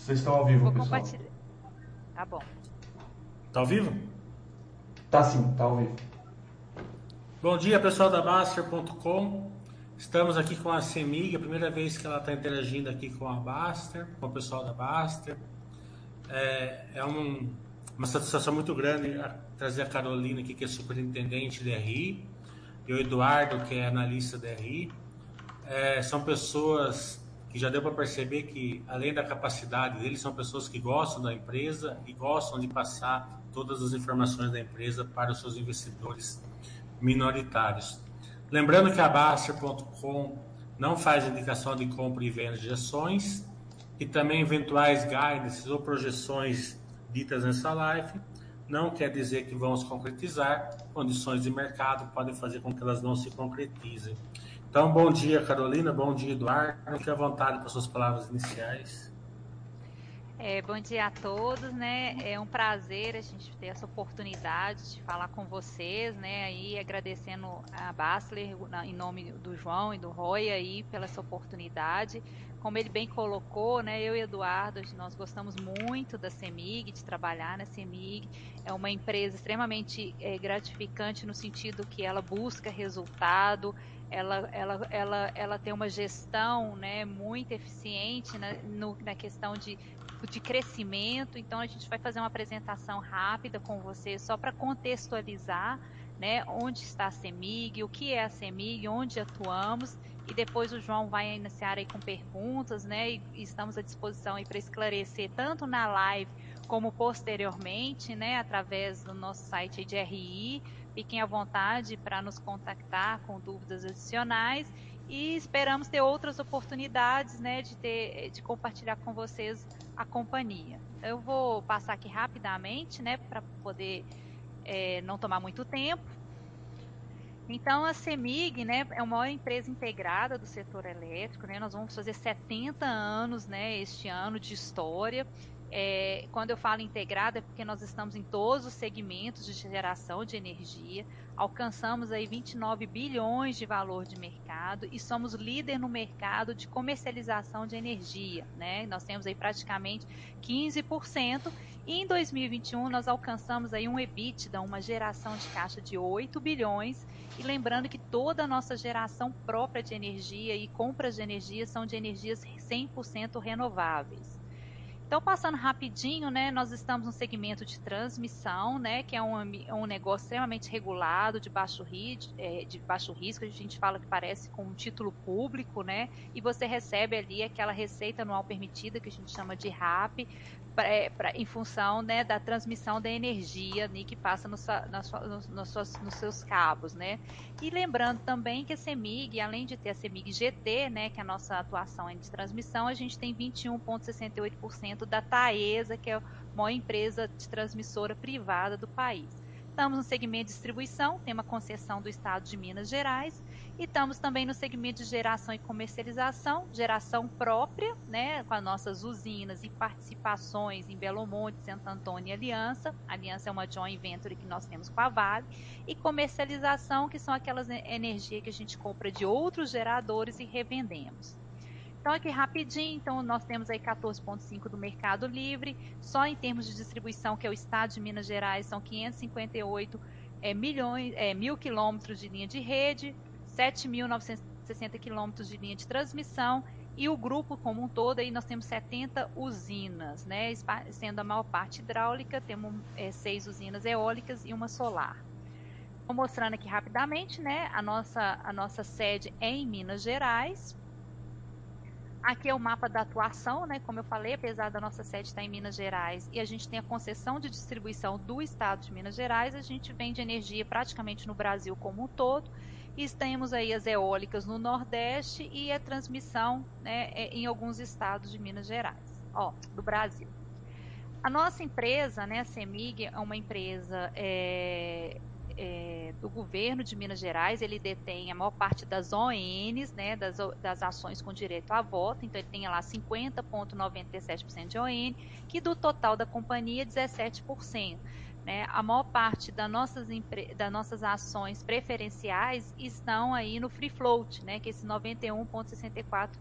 Vocês estão ao vivo, Vou pessoal. compartilhar. Tá bom. Tá ao vivo? Tá sim, tá ao vivo. Bom dia, pessoal da Baster.com. Estamos aqui com a Semig, a primeira vez que ela está interagindo aqui com a Baster, com o pessoal da Baster. É, é um, uma satisfação muito grande trazer a Carolina aqui, que é superintendente de RI, e o Eduardo, que é analista de RI. É, são pessoas que já deu para perceber que, além da capacidade deles, são pessoas que gostam da empresa e gostam de passar todas as informações da empresa para os seus investidores minoritários. Lembrando que a Baster.com não faz indicação de compra e venda de ações e também eventuais guidances ou projeções ditas nessa live não quer dizer que vão se concretizar, condições de mercado podem fazer com que elas não se concretizem. Então, bom dia, Carolina, bom dia, Eduardo. Fique à vontade para suas palavras iniciais. É, bom dia a todos, né? É um prazer a gente ter essa oportunidade de falar com vocês, né? Aí agradecendo a Bassler em nome do João e do Roy aí pela essa oportunidade. Como ele bem colocou, né? Eu e Eduardo, nós gostamos muito da CEMIG, de trabalhar na CEMIG. É uma empresa extremamente é, gratificante no sentido que ela busca resultado, ela, ela, ela, ela tem uma gestão né, muito eficiente na, no, na questão de de crescimento. Então a gente vai fazer uma apresentação rápida com você só para contextualizar, né, onde está a CEMIG, o que é a CEMIG, onde atuamos e depois o João vai iniciar aí com perguntas, né, e estamos à disposição aí para esclarecer tanto na live como posteriormente, né, através do nosso site de RI. Fiquem à vontade para nos contactar com dúvidas adicionais e esperamos ter outras oportunidades, né, de ter, de compartilhar com vocês a companhia. Eu vou passar aqui rapidamente, né, para poder é, não tomar muito tempo. Então a CEMIG, né, é uma empresa integrada do setor elétrico, né? Nós vamos fazer 70 anos, né, este ano de história. É, quando eu falo integrada é porque nós estamos em todos os segmentos de geração de energia, alcançamos aí 29 bilhões de valor de mercado e somos líder no mercado de comercialização de energia, né? Nós temos aí praticamente 15% e em 2021 nós alcançamos aí um EBITDA, uma geração de caixa de 8 bilhões e lembrando que toda a nossa geração própria de energia e compras de energia são de energias 100% renováveis. Então, passando rapidinho, né, nós estamos no segmento de transmissão, né, que é um, um negócio extremamente regulado, de baixo, é, de baixo risco, a gente fala que parece com um título público, né, e você recebe ali aquela receita anual permitida, que a gente chama de RAP, pra, pra, em função né, da transmissão da energia né, que passa no, na sua, no, no suas, nos seus cabos. Né? E lembrando também que a CEMIG, além de ter a CEMIG GT, né, que é a nossa atuação é de transmissão, a gente tem 21,68% da Taesa, que é a maior empresa de transmissora privada do país. Estamos no segmento de distribuição, tem uma concessão do Estado de Minas Gerais, e estamos também no segmento de geração e comercialização, geração própria, né, com as nossas usinas e participações em Belo Monte, Santo Antônio e Aliança. A Aliança é uma joint venture que nós temos com a Vale. E comercialização, que são aquelas energias que a gente compra de outros geradores e revendemos. Então, aqui rapidinho, então nós temos aí 14,5 do Mercado Livre, só em termos de distribuição, que é o Estado de Minas Gerais, são 558 é, milhões, é, mil quilômetros de linha de rede, 7.960 quilômetros de linha de transmissão e o grupo como um todo aí nós temos 70 usinas, né, sendo a maior parte hidráulica, temos é, seis usinas eólicas e uma solar. Estou mostrando aqui rapidamente, né, a nossa, a nossa sede é em Minas Gerais. Aqui é o mapa da atuação, né, como eu falei, apesar da nossa sede estar em Minas Gerais e a gente tem a concessão de distribuição do estado de Minas Gerais, a gente vende energia praticamente no Brasil como um todo e temos aí as eólicas no Nordeste e a transmissão né, é, em alguns estados de Minas Gerais, ó, do Brasil. A nossa empresa, né, a CEMIG, é uma empresa é, é, do governo de Minas Gerais, ele detém a maior parte das ONs, né, das, das ações com direito a voto, então ele tem lá 50,97% de ON, que do total da companhia 17%. Né? A maior parte das nossas, das nossas ações preferenciais estão aí no free float, né? que é esse 91,64%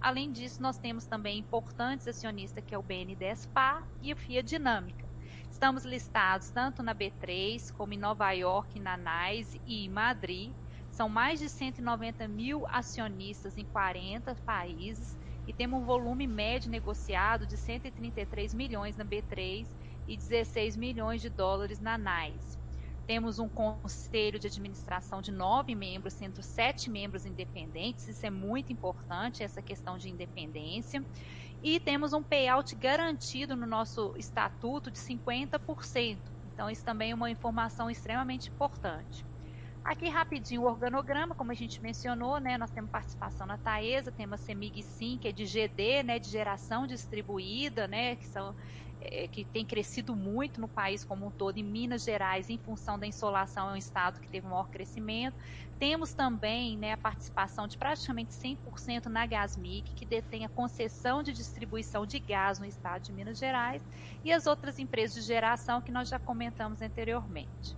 Além disso, nós temos também importantes acionistas, que é o BNDES-PAR e a FIA Dinâmica. Estamos listados tanto na B3, como em Nova York, na NYSE e em Madrid. São mais de 190 mil acionistas em 40 países e temos um volume médio negociado de 133 milhões na B3 e 16 milhões de dólares na NYSE. Temos um conselho de administração de nove membros, sendo sete membros independentes. Isso é muito importante, essa questão de independência. E temos um payout garantido no nosso estatuto de 50%. Então, isso também é uma informação extremamente importante. Aqui rapidinho o organograma, como a gente mencionou, né, nós temos participação na Taesa, temos a CEMIG Sim, que é de GD, né, de geração distribuída, né, que são é, que tem crescido muito no país como um todo, em Minas Gerais, em função da insolação, é um estado que teve maior crescimento. Temos também né, a participação de praticamente 100% na Gasmic, que detém a concessão de distribuição de gás no estado de Minas Gerais, e as outras empresas de geração que nós já comentamos anteriormente.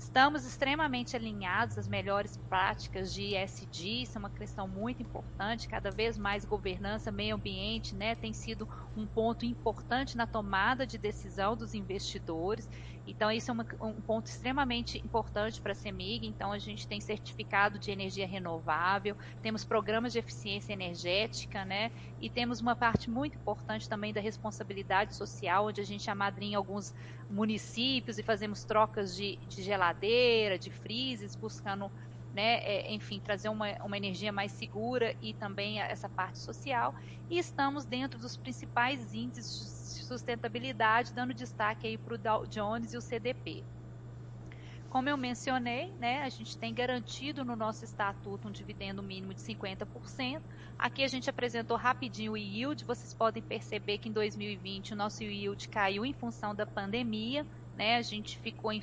Estamos extremamente alinhados às melhores práticas de ESG, isso é uma questão muito importante. Cada vez mais governança, meio ambiente, né, tem sido um ponto importante na tomada de decisão dos investidores. Então, isso é uma, um ponto extremamente importante para a CEMIG. Então, a gente tem certificado de energia renovável, temos programas de eficiência energética, né? E temos uma parte muito importante também da responsabilidade social, onde a gente amadrinha alguns municípios e fazemos trocas de, de geladeira, de freezes, buscando né, é, enfim, trazer uma, uma energia mais segura e também essa parte social. E estamos dentro dos principais índices sustentabilidade, dando destaque aí para o Dow Jones e o CDP. Como eu mencionei, né, a gente tem garantido no nosso estatuto um dividendo mínimo de 50%. Aqui a gente apresentou rapidinho o yield. Vocês podem perceber que em 2020 o nosso yield caiu em função da pandemia. Né, a gente ficou em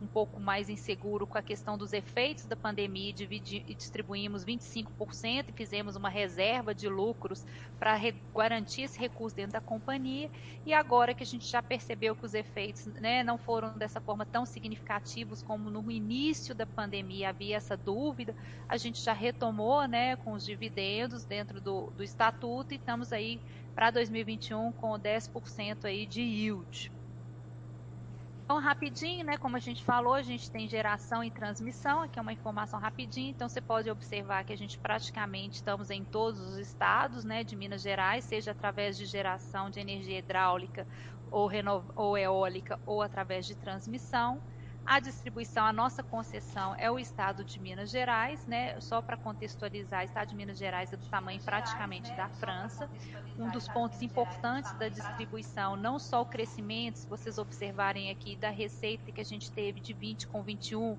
um pouco mais inseguro com a questão dos efeitos da pandemia e distribuímos 25% e fizemos uma reserva de lucros para garantir esse recurso dentro da companhia. E agora que a gente já percebeu que os efeitos né, não foram dessa forma tão significativos como no início da pandemia havia essa dúvida, a gente já retomou né, com os dividendos dentro do, do estatuto e estamos aí para 2021 com 10% aí de yield. Então, rapidinho, né? Como a gente falou, a gente tem geração e transmissão. Aqui é uma informação rapidinho. Então, você pode observar que a gente praticamente estamos em todos os estados, né? De Minas Gerais, seja através de geração de energia hidráulica ou, ou eólica ou através de transmissão. A distribuição, a nossa concessão é o estado de Minas Gerais, né? Só para contextualizar, o estado de Minas Gerais é do tamanho praticamente da França. Um dos pontos importantes da distribuição, não só o crescimento, se vocês observarem aqui da receita que a gente teve de 20 com 21,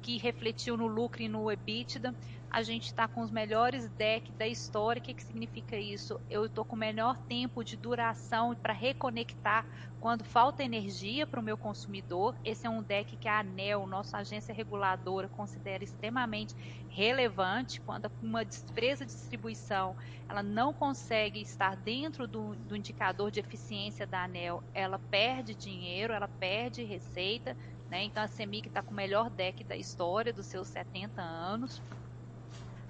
que refletiu no lucro e no EBITDA. A gente está com os melhores DEC da história. O que, que significa isso? Eu estou com o melhor tempo de duração para reconectar quando falta energia para o meu consumidor. Esse é um DEC que a ANEL, nossa agência reguladora, considera extremamente relevante. Quando uma empresa de distribuição ela não consegue estar dentro do, do indicador de eficiência da ANEL, ela perde dinheiro, ela perde receita né? Então a CEMIG está com o melhor deck da história dos seus 70 anos.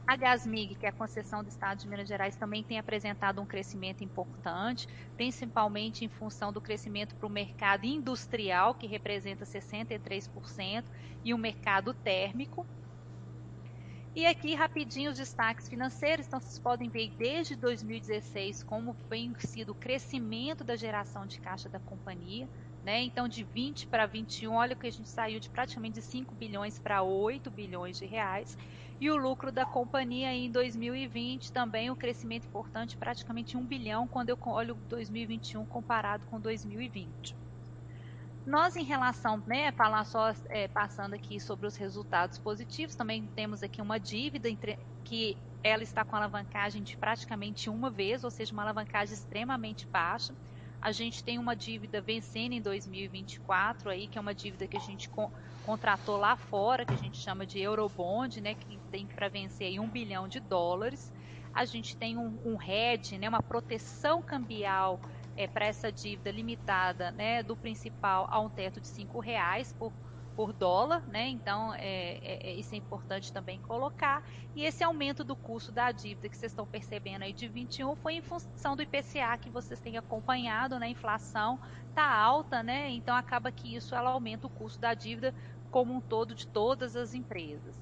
A Gasmig, que é a concessão do Estado de Minas Gerais, também tem apresentado um crescimento importante, principalmente em função do crescimento para o mercado industrial, que representa 63%, e o mercado térmico. E aqui, rapidinho, os destaques financeiros. Então, vocês podem ver desde 2016 como vem sido o crescimento da geração de caixa da companhia. Né? Então, de 20 para 21, olha que a gente saiu de praticamente de 5 bilhões para 8 bilhões de reais. E o lucro da companhia em 2020 também um crescimento importante, praticamente 1 bilhão, quando eu olho 2021 comparado com 2020. Nós, em relação, né, falar só é, passando aqui sobre os resultados positivos, também temos aqui uma dívida entre, que ela está com alavancagem de praticamente uma vez, ou seja, uma alavancagem extremamente baixa. A gente tem uma dívida vencendo em 2024 aí, que é uma dívida que a gente contratou lá fora, que a gente chama de Eurobond, né, que tem para vencer aí um bilhão de dólares. A gente tem um, um hedge, né, uma proteção cambial é, para essa dívida limitada, né, do principal a um teto de cinco reais por por dólar, né? Então é, é, é, isso é importante também colocar. E esse aumento do custo da dívida que vocês estão percebendo aí de 21 foi em função do IPCA que vocês têm acompanhado, né? A inflação está alta, né? Então acaba que isso ela aumenta o custo da dívida como um todo de todas as empresas.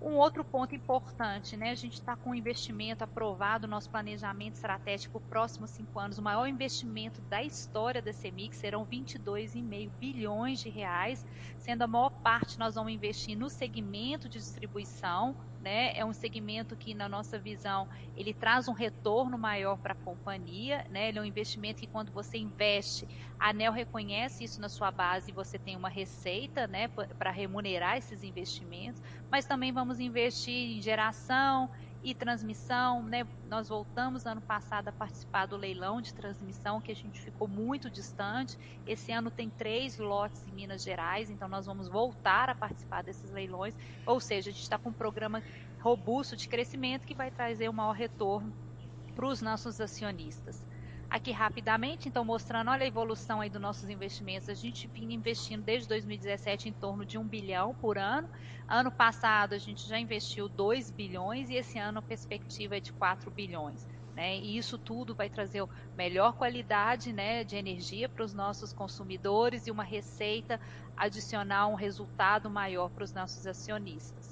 Um outro ponto importante, né? A gente está com um investimento aprovado, nosso planejamento estratégico próximos cinco anos, o maior investimento da história da CEMIC, serão 22,5 bilhões de reais, sendo a maior parte nós vamos investir no segmento de distribuição, né? É um segmento que, na nossa visão, ele traz um retorno maior para a companhia, né? Ele é um investimento que, quando você investe, a ANEL reconhece isso na sua base e você tem uma receita, né? Para remunerar esses investimentos, mas também vamos investir em geração, e transmissão, né? Nós voltamos ano passado a participar do leilão de transmissão, que a gente ficou muito distante. Esse ano tem três lotes em Minas Gerais, então nós vamos voltar a participar desses leilões. Ou seja, a gente está com um programa robusto de crescimento que vai trazer um maior retorno para os nossos acionistas. Aqui rapidamente, então mostrando, olha a evolução aí dos nossos investimentos. A gente vinha investindo desde 2017 em torno de um bilhão por ano. Ano passado a gente já investiu 2 bilhões e esse ano a perspectiva é de 4 bilhões. Né? E isso tudo vai trazer melhor qualidade né, de energia para os nossos consumidores e uma receita adicional, um resultado maior para os nossos acionistas.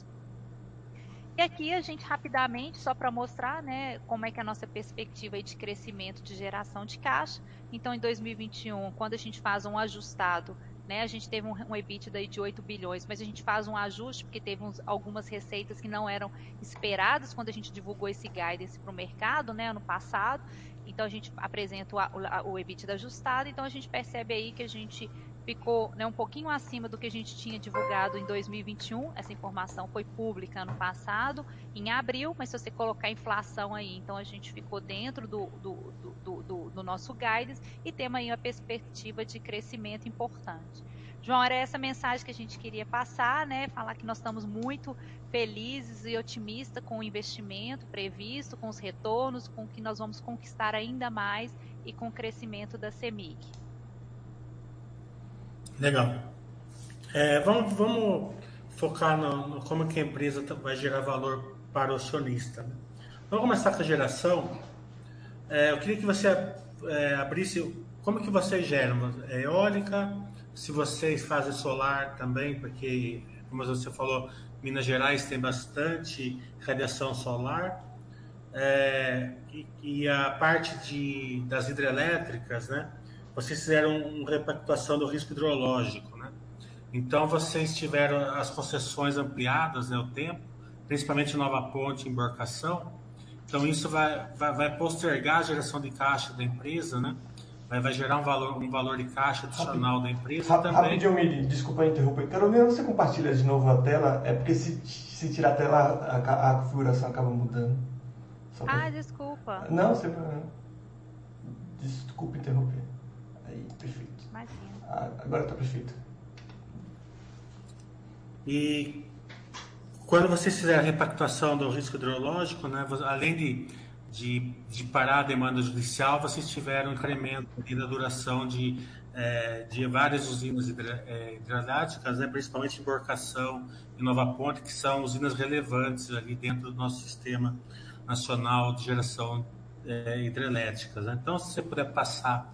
E aqui a gente rapidamente, só para mostrar né, como é que é a nossa perspectiva de crescimento de geração de caixa. Então, em 2021, quando a gente faz um ajustado, né, a gente teve um, um EBITDA de 8 bilhões, mas a gente faz um ajuste porque teve uns, algumas receitas que não eram esperadas quando a gente divulgou esse guidance para o mercado né, ano passado. Então, a gente apresenta o, o, EBITDA ajustado, então a gente percebe aí que a gente ficou né, um pouquinho acima do que a gente tinha divulgado em 2021. Essa informação foi pública ano passado, em abril, mas se você colocar inflação aí, então a gente ficou dentro do, do, do, do, do nosso guidance e temos aí uma perspectiva de crescimento importante. João, era essa mensagem que a gente queria passar, né? Falar que nós estamos muito felizes e otimistas com o investimento previsto, com os retornos, com o que nós vamos conquistar ainda mais e com o crescimento da CEMIG. Legal. É, vamos, vamos focar no, no, como que a empresa vai gerar valor para o acionista. Né? Vamos começar com a geração. É, eu queria que você é, abrisse como que vocês geram. É eólica, se vocês fazem solar também, porque, como você falou, Minas Gerais tem bastante radiação solar. É, e, e, a parte de, das hidrelétricas, né? Vocês fizeram uma repactuação do risco hidrológico, né? Então vocês tiveram as concessões ampliadas, né, o tempo, principalmente Nova Ponte, embarcação. Então isso vai, vai, vai, postergar a geração de caixa da empresa, né? Vai, vai gerar um valor, um valor de caixa adicional Rapid, da empresa também. Rapidinho, Miri, desculpa interromper. Carolina, você compartilha de novo a tela? É porque se, se tirar a tela, a, a configuração acaba mudando. Ah, desculpa. Não, você... Desculpa interromper. Aí, perfeito. Imagina. Ah, agora está perfeito. E quando vocês fizeram a repactuação do risco hidrológico, né, além de, de, de parar a demanda judicial, vocês tiveram um incremento da duração de, é, de várias usinas é, hidrelétricas, né, principalmente embarcação e Nova Ponte, que são usinas relevantes ali dentro do nosso sistema nacional de geração é, hidrelétricas. Né? Então, se você puder passar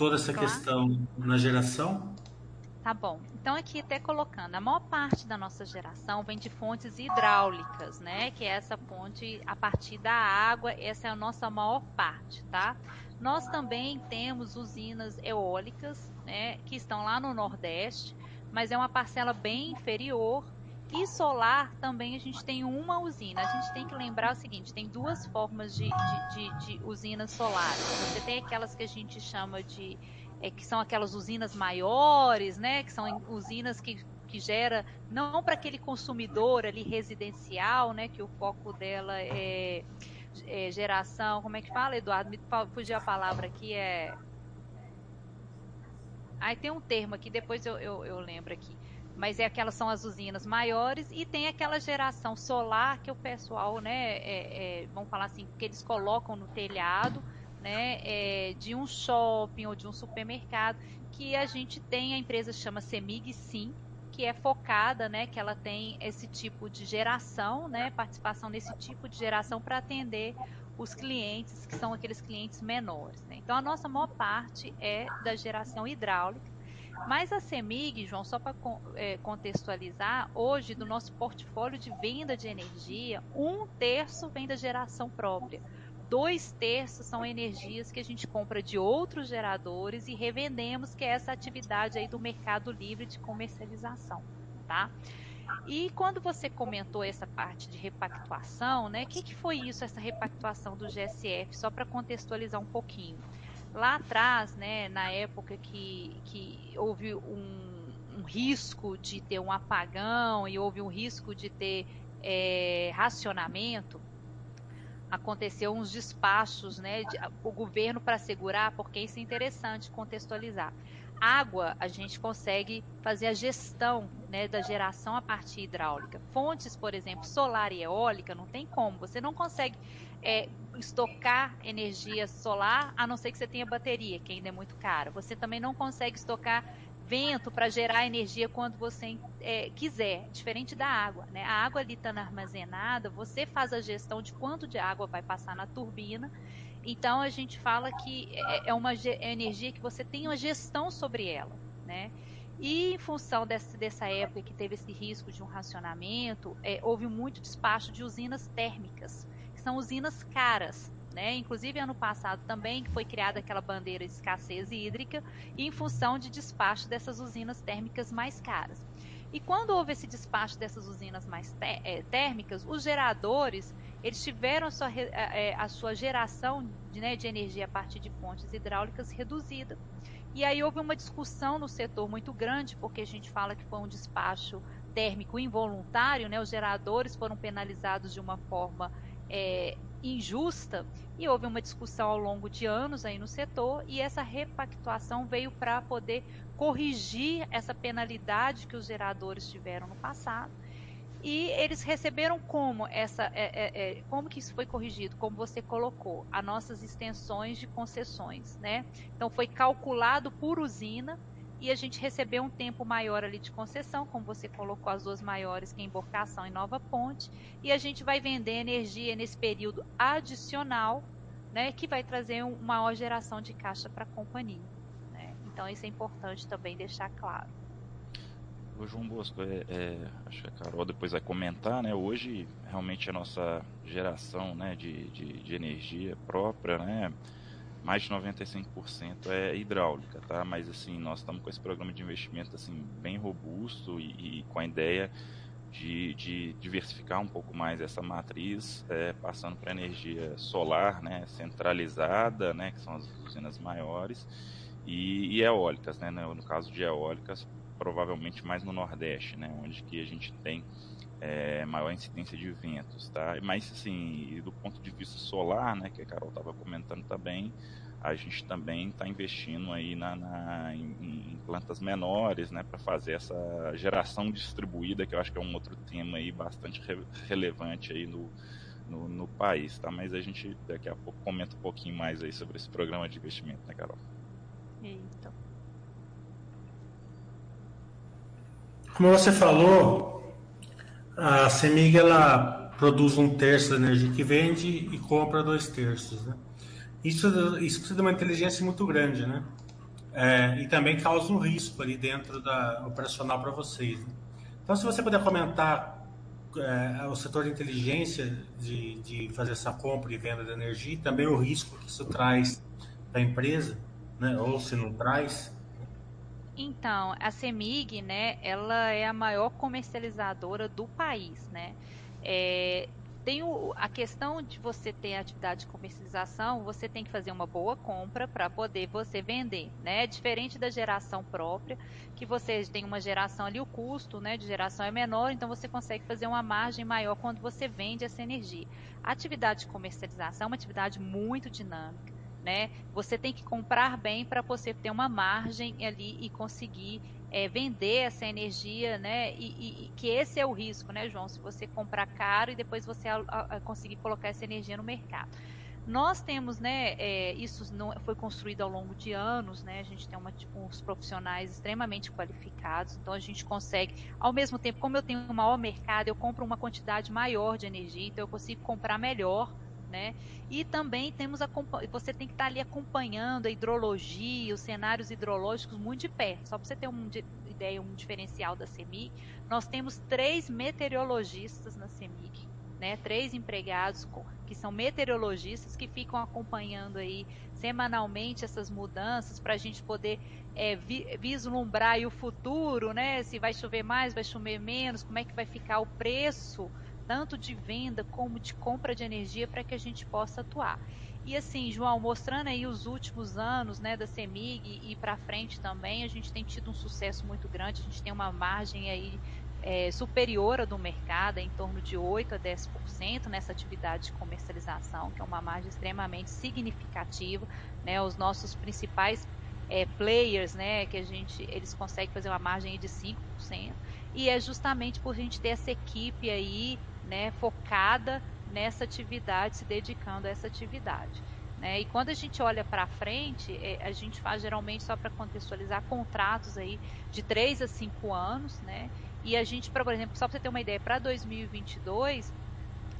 toda essa claro. questão na geração? Tá bom. Então aqui até colocando, a maior parte da nossa geração vem de fontes hidráulicas, né? Que é essa fonte a partir da água, essa é a nossa maior parte, tá? Nós também temos usinas eólicas, né, que estão lá no Nordeste, mas é uma parcela bem inferior e solar também a gente tem uma usina. A gente tem que lembrar o seguinte: tem duas formas de, de, de, de usinas solares. Você tem aquelas que a gente chama de. É, que são aquelas usinas maiores, né? Que são usinas que, que gera não para aquele consumidor ali residencial, né? Que o foco dela é, é geração. Como é que fala, Eduardo? Me fugiu a palavra aqui, é. Aí tem um termo aqui, depois eu, eu, eu lembro aqui mas é aquelas são as usinas maiores e tem aquela geração solar que o pessoal, né, é, é, vamos falar assim, que eles colocam no telhado né, é, de um shopping ou de um supermercado, que a gente tem, a empresa chama Semig Sim, que é focada, né, que ela tem esse tipo de geração, né, participação nesse tipo de geração para atender os clientes que são aqueles clientes menores. Né? Então a nossa maior parte é da geração hidráulica, mas a CEMIG, João, só para é, contextualizar, hoje do nosso portfólio de venda de energia, um terço vem da geração própria. Dois terços são energias que a gente compra de outros geradores e revendemos, que é essa atividade aí do mercado livre de comercialização, tá? E quando você comentou essa parte de repactuação, né? O que, que foi isso, essa repactuação do GSF? Só para contextualizar um pouquinho. Lá atrás, né, na época que, que houve um, um risco de ter um apagão e houve um risco de ter é, racionamento, aconteceu uns despachos, né, de, o governo para segurar, porque isso é interessante contextualizar. Água, a gente consegue fazer a gestão né, da geração a partir hidráulica. Fontes, por exemplo, solar e eólica, não tem como. Você não consegue é, estocar energia solar, a não ser que você tenha bateria, que ainda é muito cara. Você também não consegue estocar vento para gerar energia quando você é, quiser, diferente da água. Né? A água ali estando armazenada, você faz a gestão de quanto de água vai passar na turbina. Então a gente fala que é, é uma é energia que você tem uma gestão sobre ela. Né? E em função desse, dessa época que teve esse risco de um racionamento, é, houve muito despacho de usinas térmicas, que são usinas caras. Né? Inclusive, ano passado também foi criada aquela bandeira de escassez hídrica em função de despacho dessas usinas térmicas mais caras. E quando houve esse despacho dessas usinas mais é, térmicas, os geradores eles tiveram a sua, é, a sua geração de, né, de energia a partir de fontes hidráulicas reduzida. E aí houve uma discussão no setor muito grande, porque a gente fala que foi um despacho térmico involuntário, né? os geradores foram penalizados de uma forma é, injusta e houve uma discussão ao longo de anos aí no setor e essa repactuação veio para poder corrigir essa penalidade que os geradores tiveram no passado. E eles receberam como essa é, é, é, como que isso foi corrigido? Como você colocou as nossas extensões de concessões né? Então foi calculado por usina e a gente recebeu um tempo maior ali de concessão, como você colocou as duas maiores, que é Emborcação e Nova Ponte, e a gente vai vender energia nesse período adicional, né, que vai trazer uma maior geração de caixa para a companhia. Né? Então isso é importante também deixar claro. João Bosco, é, é, acho que a Carol depois vai comentar, né? Hoje realmente a nossa geração né, de, de, de energia própria, né? Mais de 95% é hidráulica, tá? Mas assim, nós estamos com esse programa de investimento assim bem robusto e, e com a ideia de, de, diversificar um pouco mais essa matriz, é, passando para energia solar, né, centralizada, né, que são as usinas maiores, e, e eólicas, né, no, no caso de eólicas, provavelmente mais no Nordeste, né, onde que a gente tem é, maior incidência de ventos, tá? Mas assim, do ponto de vista solar, né, que a Carol estava comentando também, a gente também está investindo aí na, na em, em, plantas menores, né, para fazer essa geração distribuída, que eu acho que é um outro tema aí bastante re, relevante aí no, no, no, país, tá? Mas a gente daqui a pouco comenta um pouquinho mais aí sobre esse programa de investimento, né, Carol? Eita. Como você falou, a CEMIG ela produz um terço da energia que vende e compra dois terços. Né? Isso, isso precisa de uma inteligência muito grande, né? É, e também causa um risco ali dentro da operacional para vocês. Né? Então, se você puder comentar é, o setor de inteligência de, de fazer essa compra e venda de energia, e também o risco que isso traz para a empresa, né? ou se não traz, então, a CEMIG, né, ela é a maior comercializadora do país, né? É, tem o, a questão de você ter atividade de comercialização, você tem que fazer uma boa compra para poder você vender, né? Diferente da geração própria, que você tem uma geração ali, o custo né, de geração é menor, então você consegue fazer uma margem maior quando você vende essa energia. A atividade de comercialização é uma atividade muito dinâmica né? Você tem que comprar bem para você ter uma margem ali e conseguir é, vender essa energia, né? E, e, que esse é o risco, né, João? Se você comprar caro e depois você a, a, conseguir colocar essa energia no mercado. Nós temos, né, é, isso não foi construído ao longo de anos, né, a gente tem uma, tipo, uns profissionais extremamente qualificados, então a gente consegue, ao mesmo tempo, como eu tenho um maior mercado, eu compro uma quantidade maior de energia, então eu consigo comprar melhor, né? E também temos a, você tem que estar ali acompanhando a hidrologia, os cenários hidrológicos muito de perto. Só para você ter uma ideia, um diferencial da CEMIG, nós temos três meteorologistas na CEMIG, né? Três empregados que são meteorologistas que ficam acompanhando aí semanalmente essas mudanças para a gente poder é, vi, vislumbrar o futuro, né? Se vai chover mais, vai chover menos, como é que vai ficar o preço tanto de venda como de compra de energia para que a gente possa atuar. E assim, João, mostrando aí os últimos anos, né, da CEMIG e para frente também, a gente tem tido um sucesso muito grande, a gente tem uma margem aí é, superior à do mercado, em torno de 8 a 10% nessa atividade de comercialização, que é uma margem extremamente significativa. Né? Os nossos principais é, players, né, que a gente, eles conseguem fazer uma margem de 5%, e é justamente por a gente ter essa equipe aí, né, focada nessa atividade, se dedicando a essa atividade. Né? E quando a gente olha para frente, é, a gente faz geralmente só para contextualizar contratos aí de 3 a 5 anos, né? E a gente, por exemplo, só para você ter uma ideia, para 2022,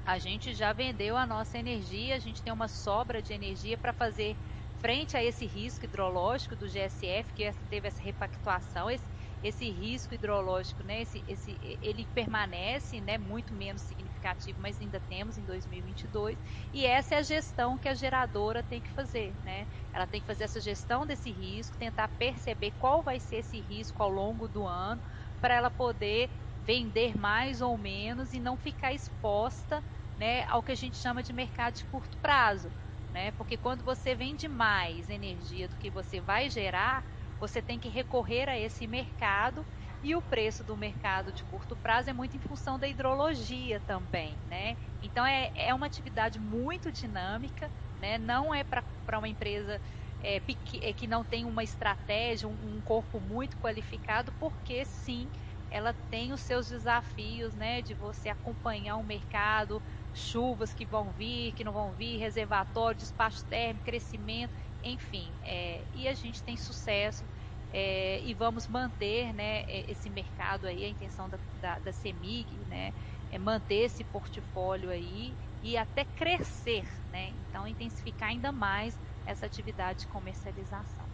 a gente já vendeu a nossa energia, a gente tem uma sobra de energia para fazer frente a esse risco hidrológico do GSF, que teve essa repactuação, esse, esse risco hidrológico, né, esse, esse, ele permanece né, muito menos significativo, mas ainda temos em 2022, e essa é a gestão que a geradora tem que fazer. Né? Ela tem que fazer essa gestão desse risco, tentar perceber qual vai ser esse risco ao longo do ano, para ela poder vender mais ou menos e não ficar exposta né, ao que a gente chama de mercado de curto prazo. Né? Porque quando você vende mais energia do que você vai gerar, você tem que recorrer a esse mercado e o preço do mercado de curto prazo é muito em função da hidrologia também, né? Então é, é uma atividade muito dinâmica, né? Não é para uma empresa é, é, que não tem uma estratégia, um, um, corpo muito qualificado, porque sim, ela tem os seus desafios, né, de você acompanhar o mercado, chuvas que vão vir, que não vão vir, reservatório, despacho térmico, crescimento, enfim, é, e a gente tem sucesso é, e vamos manter, né, esse mercado aí, a intenção da, da, da CEMIG, né, é manter esse portfólio aí e até crescer, né, então intensificar ainda mais essa atividade de comercialização.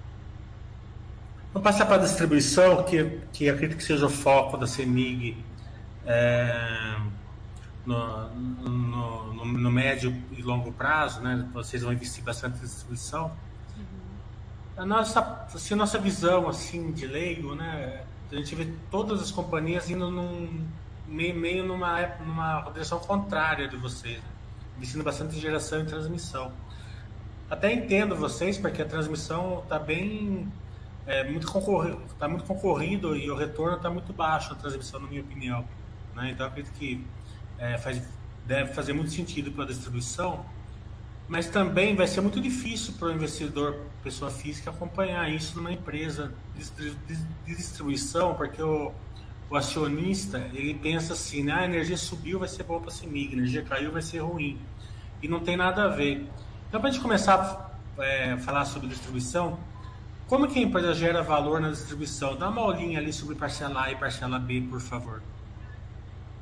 Vamos passar para a distribuição, que, que acredito que seja o foco da CEMIG é, no, no, no, no, médio e longo prazo, né? Vocês vão investir bastante em distribuição. A nossa, assim, a nossa visão assim, de leigo, né? A gente vê todas as companhias indo num, meio, meio numa, numa direção contrária de vocês, né? investindo bastante em geração e transmissão. Até entendo vocês, porque a transmissão está bem. É, muito concorrido, está muito concorrido e o retorno está muito baixo na transmissão, na minha opinião. Né? Então, acredito que é, faz, deve fazer muito sentido para a distribuição, mas também vai ser muito difícil para o investidor, pessoa física, acompanhar isso numa empresa de, distribuição, porque o, o, acionista ele pensa assim: né, ah, a energia subiu, vai ser bom para a CEMIG, a energia caiu, vai ser ruim. E não tem nada a ver. Então, para a gente começar a é, falar sobre distribuição, como que a empresa gera valor na distribuição? Dá uma olhinha ali sobre parcela A e parcela B, por favor.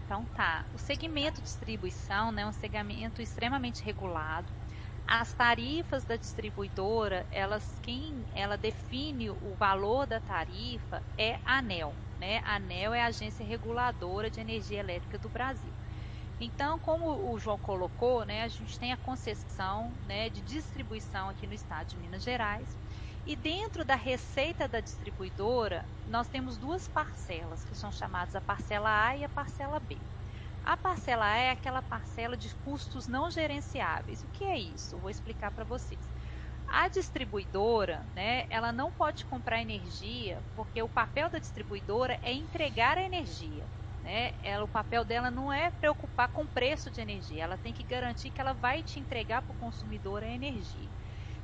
Então tá. O segmento distribuição né, é um segmento extremamente regulado. As tarifas da distribuidora, elas quem ela define o valor da tarifa é a ANEL. Né? A ANEL é a agência reguladora de energia elétrica do Brasil. Então, como o João colocou, né, a gente tem a concessão né, de distribuição aqui no estado de Minas Gerais. E dentro da receita da distribuidora, nós temos duas parcelas, que são chamadas a parcela A e a parcela B. A parcela A é aquela parcela de custos não gerenciáveis. O que é isso? Vou explicar para vocês. A distribuidora, né, ela não pode comprar energia, porque o papel da distribuidora é entregar a energia. Né? Ela, o papel dela não é preocupar com o preço de energia, ela tem que garantir que ela vai te entregar para o consumidor a energia.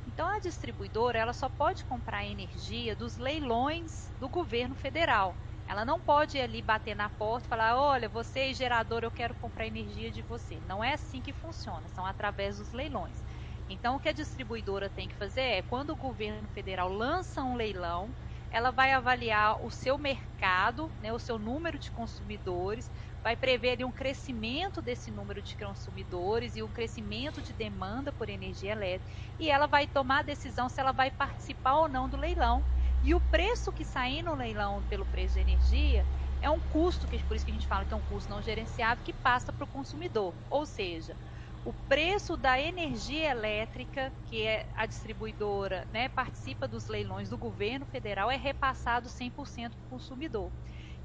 Então a distribuidora ela só pode comprar energia dos leilões do governo federal. Ela não pode ir ali bater na porta e falar: olha, você é gerador, eu quero comprar energia de você. Não é assim que funciona, são através dos leilões. Então, o que a distribuidora tem que fazer é, quando o governo federal lança um leilão, ela vai avaliar o seu mercado, né, o seu número de consumidores, vai prever ali, um crescimento desse número de consumidores e um crescimento de demanda por energia elétrica, e ela vai tomar a decisão se ela vai participar ou não do leilão. E o preço que sair no leilão pelo preço de energia é um custo, que por isso que a gente fala que é um custo não gerenciável, que passa para o consumidor. Ou seja, o preço da energia elétrica, que é a distribuidora, né, participa dos leilões do governo federal, é repassado 100% para o consumidor.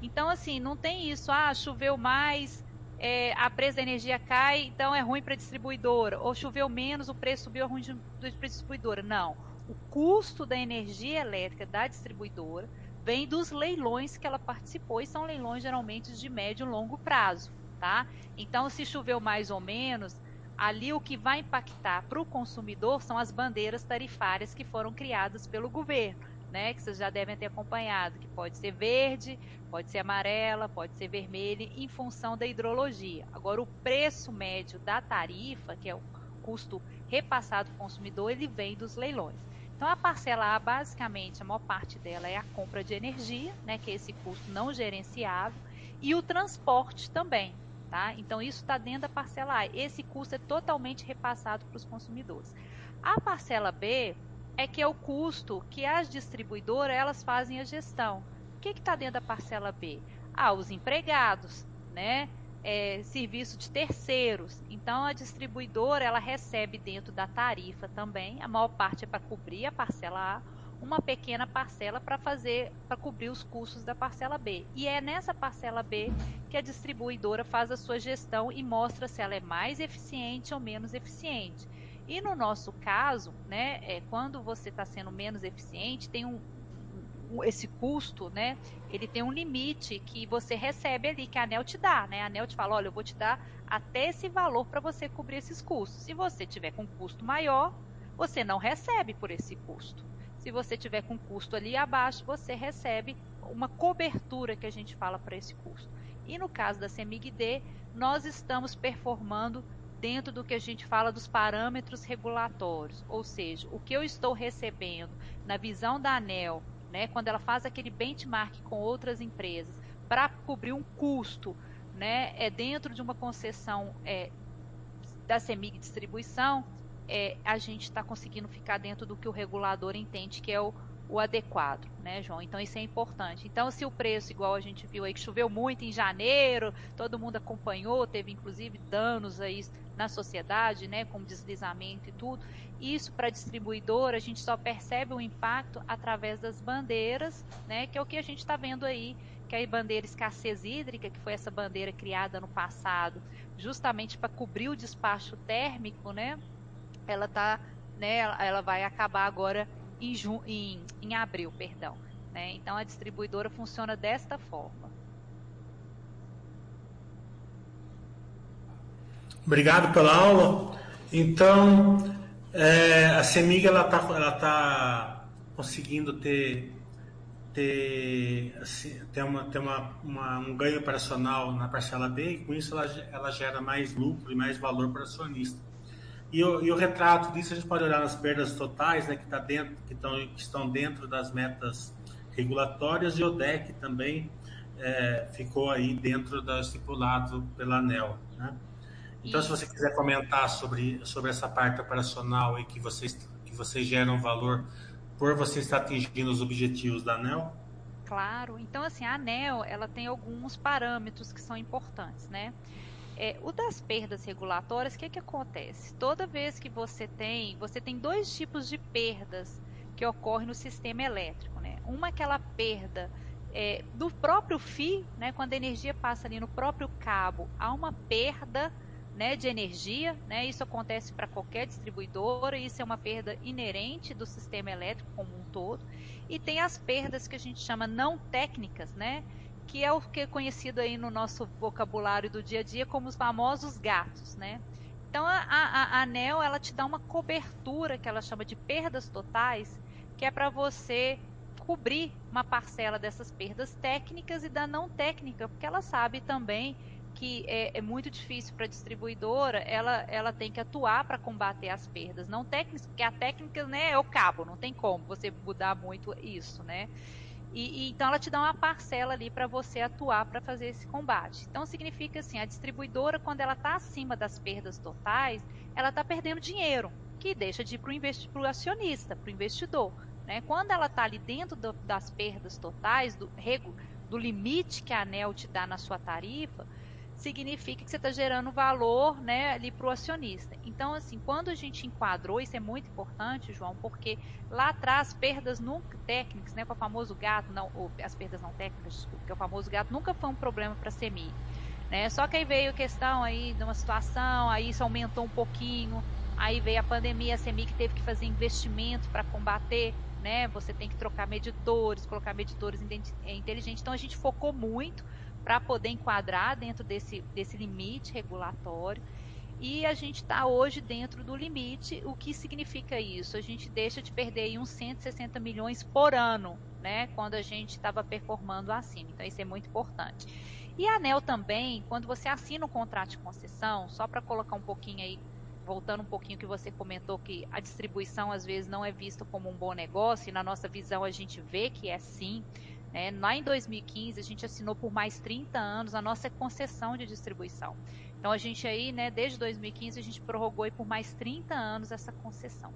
Então, assim, não tem isso, ah, choveu mais, é, a preço da energia cai, então é ruim para a distribuidora, ou choveu menos, o preço subiu, é ruim para a distribuidora. Não. O custo da energia elétrica da distribuidora vem dos leilões que ela participou, e são leilões geralmente de médio e longo prazo, tá? Então, se choveu mais ou menos, ali o que vai impactar para o consumidor são as bandeiras tarifárias que foram criadas pelo governo, né? Que vocês já devem ter acompanhado, que pode ser verde, pode ser amarela, pode ser vermelha, em função da hidrologia. Agora, o preço médio da tarifa, que é o custo repassado para o consumidor, ele vem dos leilões. Então, a parcela A, basicamente, a maior parte dela é a compra de energia, né, que é esse custo não gerenciável, e o transporte também, Tá? Então, isso está dentro da parcela A. Esse custo é totalmente repassado para os consumidores. A parcela B é que é o custo que as distribuidoras elas fazem a gestão. O que está dentro da parcela B? Ah, os empregados, né? É, serviço de terceiros. Então a distribuidora ela recebe dentro da tarifa também, a maior parte é para cobrir a parcela A, uma pequena parcela para fazer para cobrir os custos da parcela B. E é nessa parcela B que a distribuidora faz a sua gestão e mostra se ela é mais eficiente ou menos eficiente. E no nosso caso, né, é, quando você está sendo menos eficiente, tem um, esse custo, né, ele tem um limite que você recebe ali, que a ANEL te dá, né? A ANEL te fala, olha, eu vou te dar até esse valor para você cobrir esses custos. Se você tiver com custo maior, você não recebe por esse custo. Se você tiver com custo ali abaixo, você recebe uma cobertura que a gente fala para esse custo. E no caso da CEMIG-D, nós estamos performando dentro do que a gente fala dos parâmetros regulatórios, ou seja, o que eu estou recebendo na visão da ANEL, né, quando ela faz aquele benchmark com outras empresas para cobrir um custo, né, é dentro de uma concessão é, da CEMIG Distribuição, é, a gente está conseguindo ficar dentro do que o regulador entende que é o, o adequado, né, João? Então isso é importante. Então, se o preço, igual a gente viu aí, que choveu muito em janeiro, todo mundo acompanhou, teve inclusive danos aí na sociedade, né, como deslizamento e tudo. Isso para distribuidora a gente só percebe o impacto através das bandeiras, né, que é o que a gente está vendo aí, que é a bandeira escassez hídrica, que foi essa bandeira criada no passado, justamente para cobrir o despacho térmico, né, ela tá, né, ela vai acabar agora em, ju, em, em abril, perdão. Né? Então a distribuidora funciona desta forma. Obrigado pela aula. Então, é, a CEMIG ela está ela tá conseguindo ter, ter, assim, ter, uma, ter uma, uma, um ganho operacional na parcela B e com isso ela, ela gera mais lucro e mais valor para o acionista. E o, e o, retrato disso a gente pode olhar nas perdas totais, né, que, tá dentro, que, tão, que estão dentro das metas regulatórias, e o DEC também é, ficou aí dentro do estipulado pela ANEL. Né? Então, se você quiser comentar sobre, sobre essa parte operacional e que vocês, que vocês geram valor por você estar atingindo os objetivos da ANEL. Claro. Então, assim, a ANEL ela tem alguns parâmetros que são importantes, né? É, o das perdas regulatórias, o que, que acontece? Toda vez que você tem, você tem dois tipos de perdas que ocorrem no sistema elétrico, né? Uma aquela perda é, do próprio fio, né? Quando a energia passa ali no próprio cabo, há uma perda né, de energia, né? Isso acontece para qualquer distribuidora, isso é uma perda inerente do sistema elétrico como um todo. E tem as perdas que a gente chama não técnicas, né? que é o que é conhecido aí no nosso vocabulário do dia a dia como os famosos gatos, né? Então a, ANEL ela te dá uma cobertura que ela chama de perdas totais, que é para você cobrir uma parcela dessas perdas técnicas e da não técnica, porque ela sabe também que é, é muito difícil para a distribuidora, ela, ela tem que atuar para combater as perdas. Não técnicas, porque a técnica né, é o cabo, não tem como você mudar muito isso, né? E, e, então ela te dá uma parcela ali para você atuar para fazer esse combate. Então significa assim, a distribuidora quando ela está acima das perdas totais, ela está perdendo dinheiro, que deixa de ir para o acionista, para o investidor. Né? Quando ela está ali dentro do, das perdas totais, do, do limite que a ANEL te dá na sua tarifa, significa que você está gerando valor né, ali para o acionista. Então, assim, quando a gente enquadrou, isso é muito importante, João, porque lá atrás, perdas nunca técnicas, né, com o famoso gato, não, ou, as perdas não técnicas, desculpa, que é o famoso gato, nunca foi um problema para a CEMI. Né? Só que aí veio a questão aí de uma situação, aí isso aumentou um pouquinho, aí veio a pandemia, a CEMIC teve que fazer investimento para combater, né? Você tem que trocar medidores, colocar medidores inteligentes. Então a gente focou muito para poder enquadrar dentro desse, desse limite regulatório. E a gente está hoje dentro do limite. O que significa isso? A gente deixa de perder aí uns 160 milhões por ano, né? Quando a gente estava performando acima. Então isso é muito importante. E a ANEL também, quando você assina um contrato de concessão, só para colocar um pouquinho aí, voltando um pouquinho que você comentou que a distribuição às vezes não é vista como um bom negócio, e na nossa visão a gente vê que é sim. É, lá em 2015, a gente assinou por mais 30 anos a nossa concessão de distribuição. Então, a gente aí, né, desde 2015, a gente prorrogou por mais 30 anos essa concessão.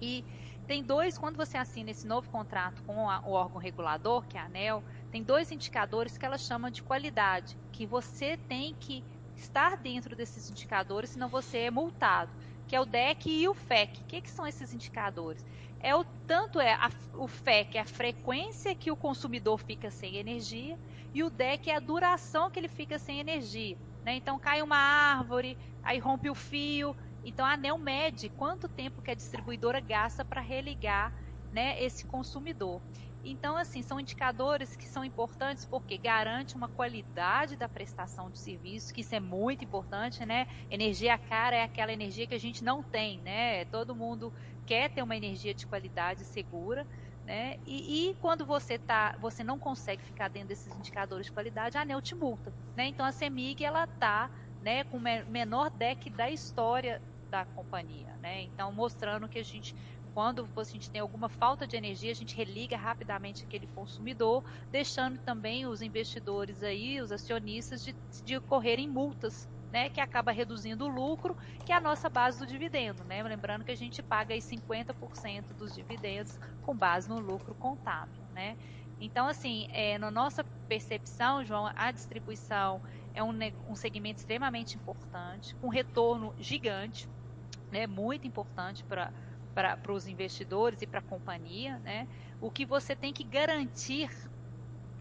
E tem dois, quando você assina esse novo contrato com a, o órgão regulador, que é a ANEL, tem dois indicadores que ela chama de qualidade, que você tem que estar dentro desses indicadores, senão você é multado, que é o DEC e o FEC. O que, que são esses indicadores? é o tanto é a, o FEC, é a frequência que o consumidor fica sem energia, e o DEC é a duração que ele fica sem energia. Né? Então cai uma árvore, aí rompe o fio. Então a ANEL mede quanto tempo que a distribuidora gasta para religar né, esse consumidor. Então, assim, são indicadores que são importantes porque garante uma qualidade da prestação de serviço, que isso é muito importante, né? Energia cara é aquela energia que a gente não tem, né? Todo mundo quer ter uma energia de qualidade segura, né? E, e, quando você tá, você não consegue ficar dentro desses indicadores de qualidade, a ANEL te multa, né? Então a CEMIG ela tá, né, com o menor deck da história da companhia, né? Então mostrando que a gente quando a gente tem alguma falta de energia, a gente religa rapidamente aquele consumidor, deixando também os investidores aí, os acionistas, de, de correrem multas né, que acaba reduzindo o lucro, que é a nossa base do dividendo, né? Lembrando que a gente paga aí 50% dos dividendos com base no lucro contábil, né? Então, assim, é, na nossa percepção, João, a distribuição é um, um segmento extremamente importante, com retorno gigante, né, muito importante para para os investidores e para a companhia, né? O que você tem que garantir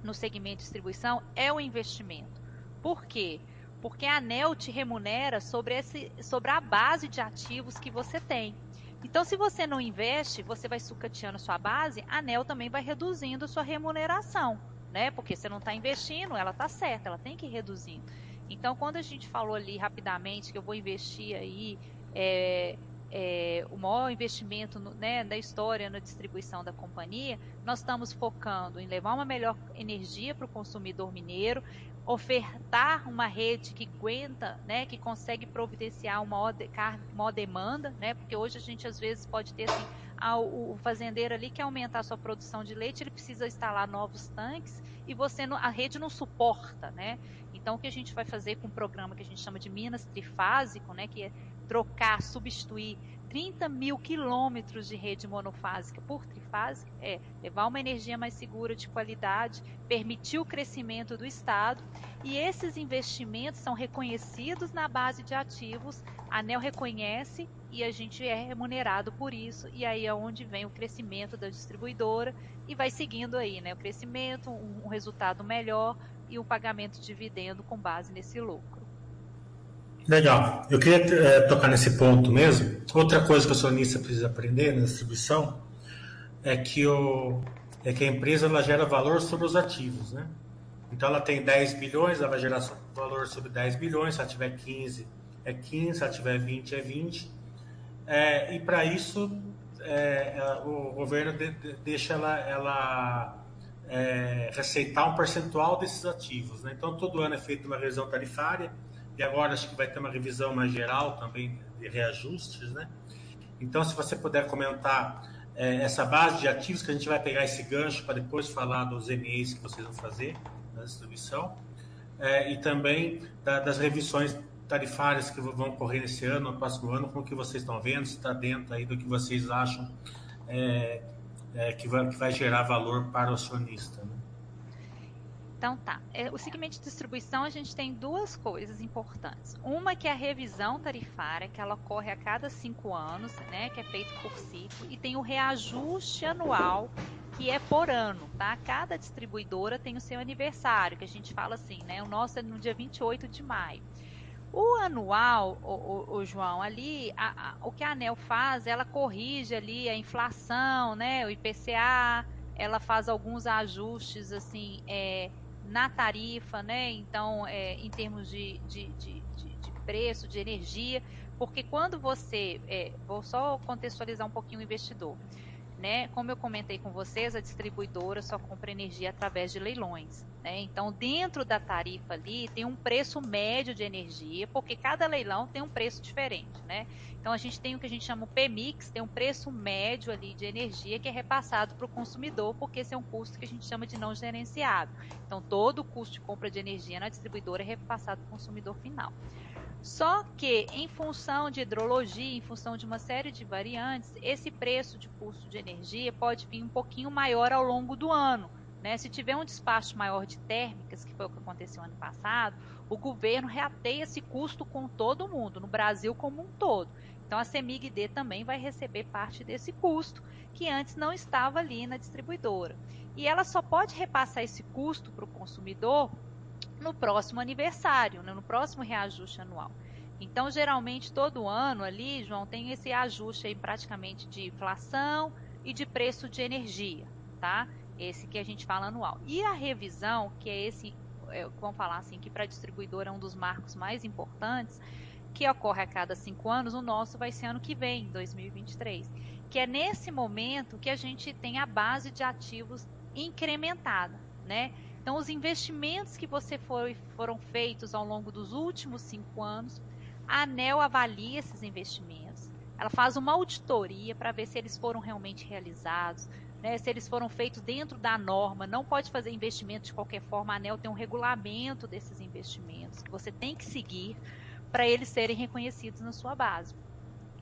no segmento de distribuição é o investimento. Por quê? Porque a ANEL te remunera sobre, esse, sobre a base de ativos que você tem. Então, se você não investe, você vai sucateando sua base, a ANEL também vai reduzindo sua remuneração, né? Porque você não está investindo, ela está certa, ela tem que ir reduzindo. Então, quando a gente falou ali rapidamente que eu vou investir aí é, é, o maior investimento no, né, da história na distribuição da companhia, nós estamos focando em levar uma melhor energia para o consumidor mineiro, ofertar uma rede que aguenta, né, que consegue providenciar uma maior, de, maior demanda, né, porque hoje a gente às vezes pode ter assim, ah, o fazendeiro ali quer aumentar a sua produção de leite, ele precisa instalar novos tanques e você a rede não suporta, né? Então o que a gente vai fazer com um programa que a gente chama de Minas Trifásico, né, que é trocar, substituir 30 mil quilômetros de rede monofásica por trifásica é levar uma energia mais segura, de qualidade, permitir o crescimento do Estado e esses investimentos são reconhecidos na base de ativos, a ANEL reconhece e a gente é remunerado por isso e aí é onde vem o crescimento da distribuidora e vai seguindo aí, né, o crescimento, um, um resultado melhor e o pagamento de dividendo com base nesse lucro. Legal. Eu queria é, tocar nesse ponto mesmo. Outra coisa que o acionista precisa aprender na distribuição é que, o, é que a empresa ela gera valor sobre os ativos, né? Então ela tem 10 bilhões, ela vai gerar valor sobre 10 bilhões, se ela tiver 15 é 15, se ela tiver 20 é 20. É, e para isso é, o governo de, de, deixa ela, ela é, receitar um percentual desses ativos. Né? Então, todo ano é feita uma revisão tarifária, e agora acho que vai ter uma revisão mais geral também de reajustes. Né? Então, se você puder comentar é, essa base de ativos, que a gente vai pegar esse gancho para depois falar dos MEs que vocês vão fazer na distribuição, é, e também da, das revisões tarifárias que vão ocorrer nesse ano, no próximo ano, como que vocês estão vendo, se está dentro aí do que vocês acham é, é, que, vai, que, vai, gerar valor para o acionista. Né? Então tá. É, o segmento de distribuição a gente tem duas coisas importantes. Uma que é a revisão tarifária, que ela ocorre a cada cinco anos, né? Que é feito por ciclo, e tem o reajuste anual, que é por ano, tá? Cada distribuidora tem o seu aniversário, que a gente fala assim, né? O nosso é no dia 28 de maio. O anual, o, o, o João, ali, a, a, o que a ANEL faz, ela corrige ali a inflação, né? O IPCA, ela faz alguns ajustes, assim, é, na tarifa, né? Então, é, em termos de, de, de, de, preço, de energia, porque quando você, é, vou só contextualizar um pouquinho o investidor, né? Como eu comentei com vocês, a distribuidora só compra energia através de leilões. Né? Então, dentro da tarifa ali, tem um preço médio de energia, porque cada leilão tem um preço diferente. Né? Então, a gente tem o que a gente chama o PMix, tem um preço médio ali de energia que é repassado para o consumidor, porque esse é um custo que a gente chama de não gerenciado. Então, todo o custo de compra de energia na distribuidora é repassado para o consumidor final. Só que, em função de hidrologia, em função de uma série de variantes, esse preço de custo de energia pode vir um pouquinho maior ao longo do ano né? Se tiver um despacho maior de térmicas, que foi o que aconteceu ano passado, o governo reateia esse custo com todo mundo, no Brasil como um todo. Então a CEMIG-D também vai receber parte desse custo, que antes não estava ali na distribuidora. E ela só pode repassar esse custo para o consumidor no próximo aniversário, né? no próximo reajuste anual. Então, geralmente, todo ano ali, João, tem esse ajuste aí praticamente de inflação e de preço de energia, tá? esse que a gente fala anual. E a revisão, que é esse, é, vamos falar assim, que para distribuidor é um dos marcos mais importantes, que ocorre a cada cinco anos, o nosso vai ser ano que vem, 2023. Que é nesse momento que a gente tem a base de ativos incrementada, né? Então, os investimentos que você foi, foram feitos ao longo dos últimos cinco anos, a ANEL avalia esses investimentos, ela faz uma auditoria para ver se eles foram realmente realizados, né, se eles foram feitos dentro da norma, não pode fazer investimento de qualquer forma. A ANEL tem um regulamento desses investimentos que você tem que seguir para eles serem reconhecidos na sua base.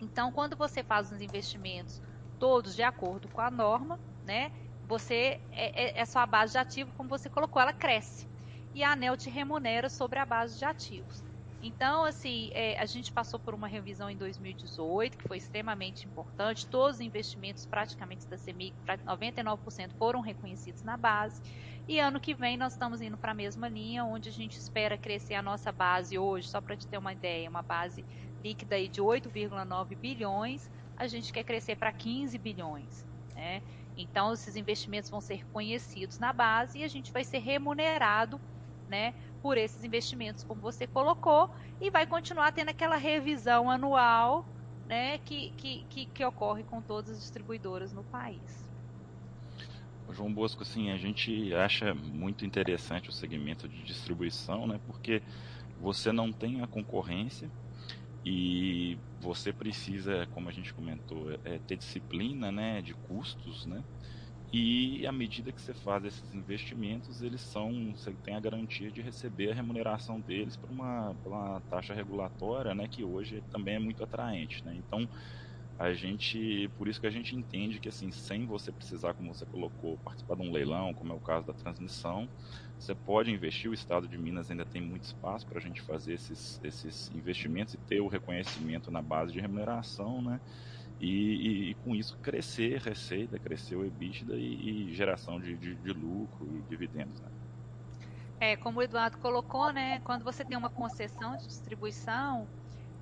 Então, quando você faz os investimentos todos de acordo com a norma, né, você é, é, é sua base de ativo, como você colocou, ela cresce. E a ANEL te remunera sobre a base de ativos. Então, assim, é, a gente passou por uma revisão em 2018, que foi extremamente importante. Todos os investimentos praticamente da CEMIG, 99% foram reconhecidos na base. E ano que vem nós estamos indo para a mesma linha, onde a gente espera crescer a nossa base hoje, só para te ter uma ideia, uma base líquida aí de 8,9 bilhões, a gente quer crescer para 15 bilhões. Né? Então, esses investimentos vão ser reconhecidos na base e a gente vai ser remunerado né, por esses investimentos, como você colocou, e vai continuar tendo aquela revisão anual né, que, que, que, que ocorre com todas as distribuidoras no país. João Bosco, assim, a gente acha muito interessante o segmento de distribuição, né, porque você não tem a concorrência e você precisa, como a gente comentou, é, ter disciplina né, de custos, né? E à medida que você faz esses investimentos, eles são, você tem a garantia de receber a remuneração deles por uma, por uma taxa regulatória, né, que hoje também é muito atraente, né? Então, a gente, por isso que a gente entende que assim, sem você precisar, como você colocou, participar de um leilão, como é o caso da transmissão, você pode investir. O Estado de Minas ainda tem muito espaço para a gente fazer esses, esses investimentos e ter o reconhecimento na base de remuneração, né? E, e, e, com isso crescer receita, crescer o EBITDA e, e geração de, de, de, lucro e dividendos. Né? É, como o Eduardo colocou, né, quando você tem uma concessão de distribuição,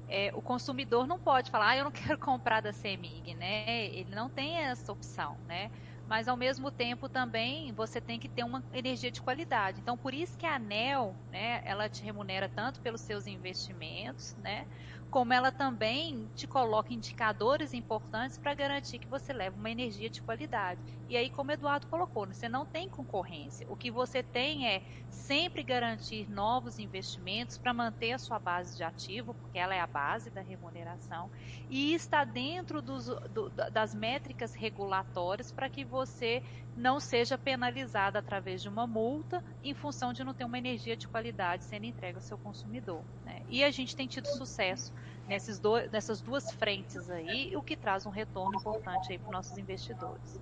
é, o consumidor não pode falar, ah, eu não quero comprar da CEMIG, né? Ele não tem essa opção, né? Mas ao mesmo tempo também você tem que ter uma energia de qualidade. Então por isso que a ANEL, né, ela te remunera tanto pelos seus investimentos, né, como ela também te coloca indicadores importantes para garantir que você leva uma energia de qualidade. E aí, como o Eduardo colocou, né, você não tem concorrência. O que você tem é sempre garantir novos investimentos para manter a sua base de ativo, porque ela é a base da remuneração, e está dentro dos, do, das métricas regulatórias para que você não seja penalizado através de uma multa em função de não ter uma energia de qualidade sendo entregue ao seu consumidor. Né? E a gente tem tido sucesso nesses do, nessas duas frentes aí, o que traz um retorno importante aí para os nossos investidores.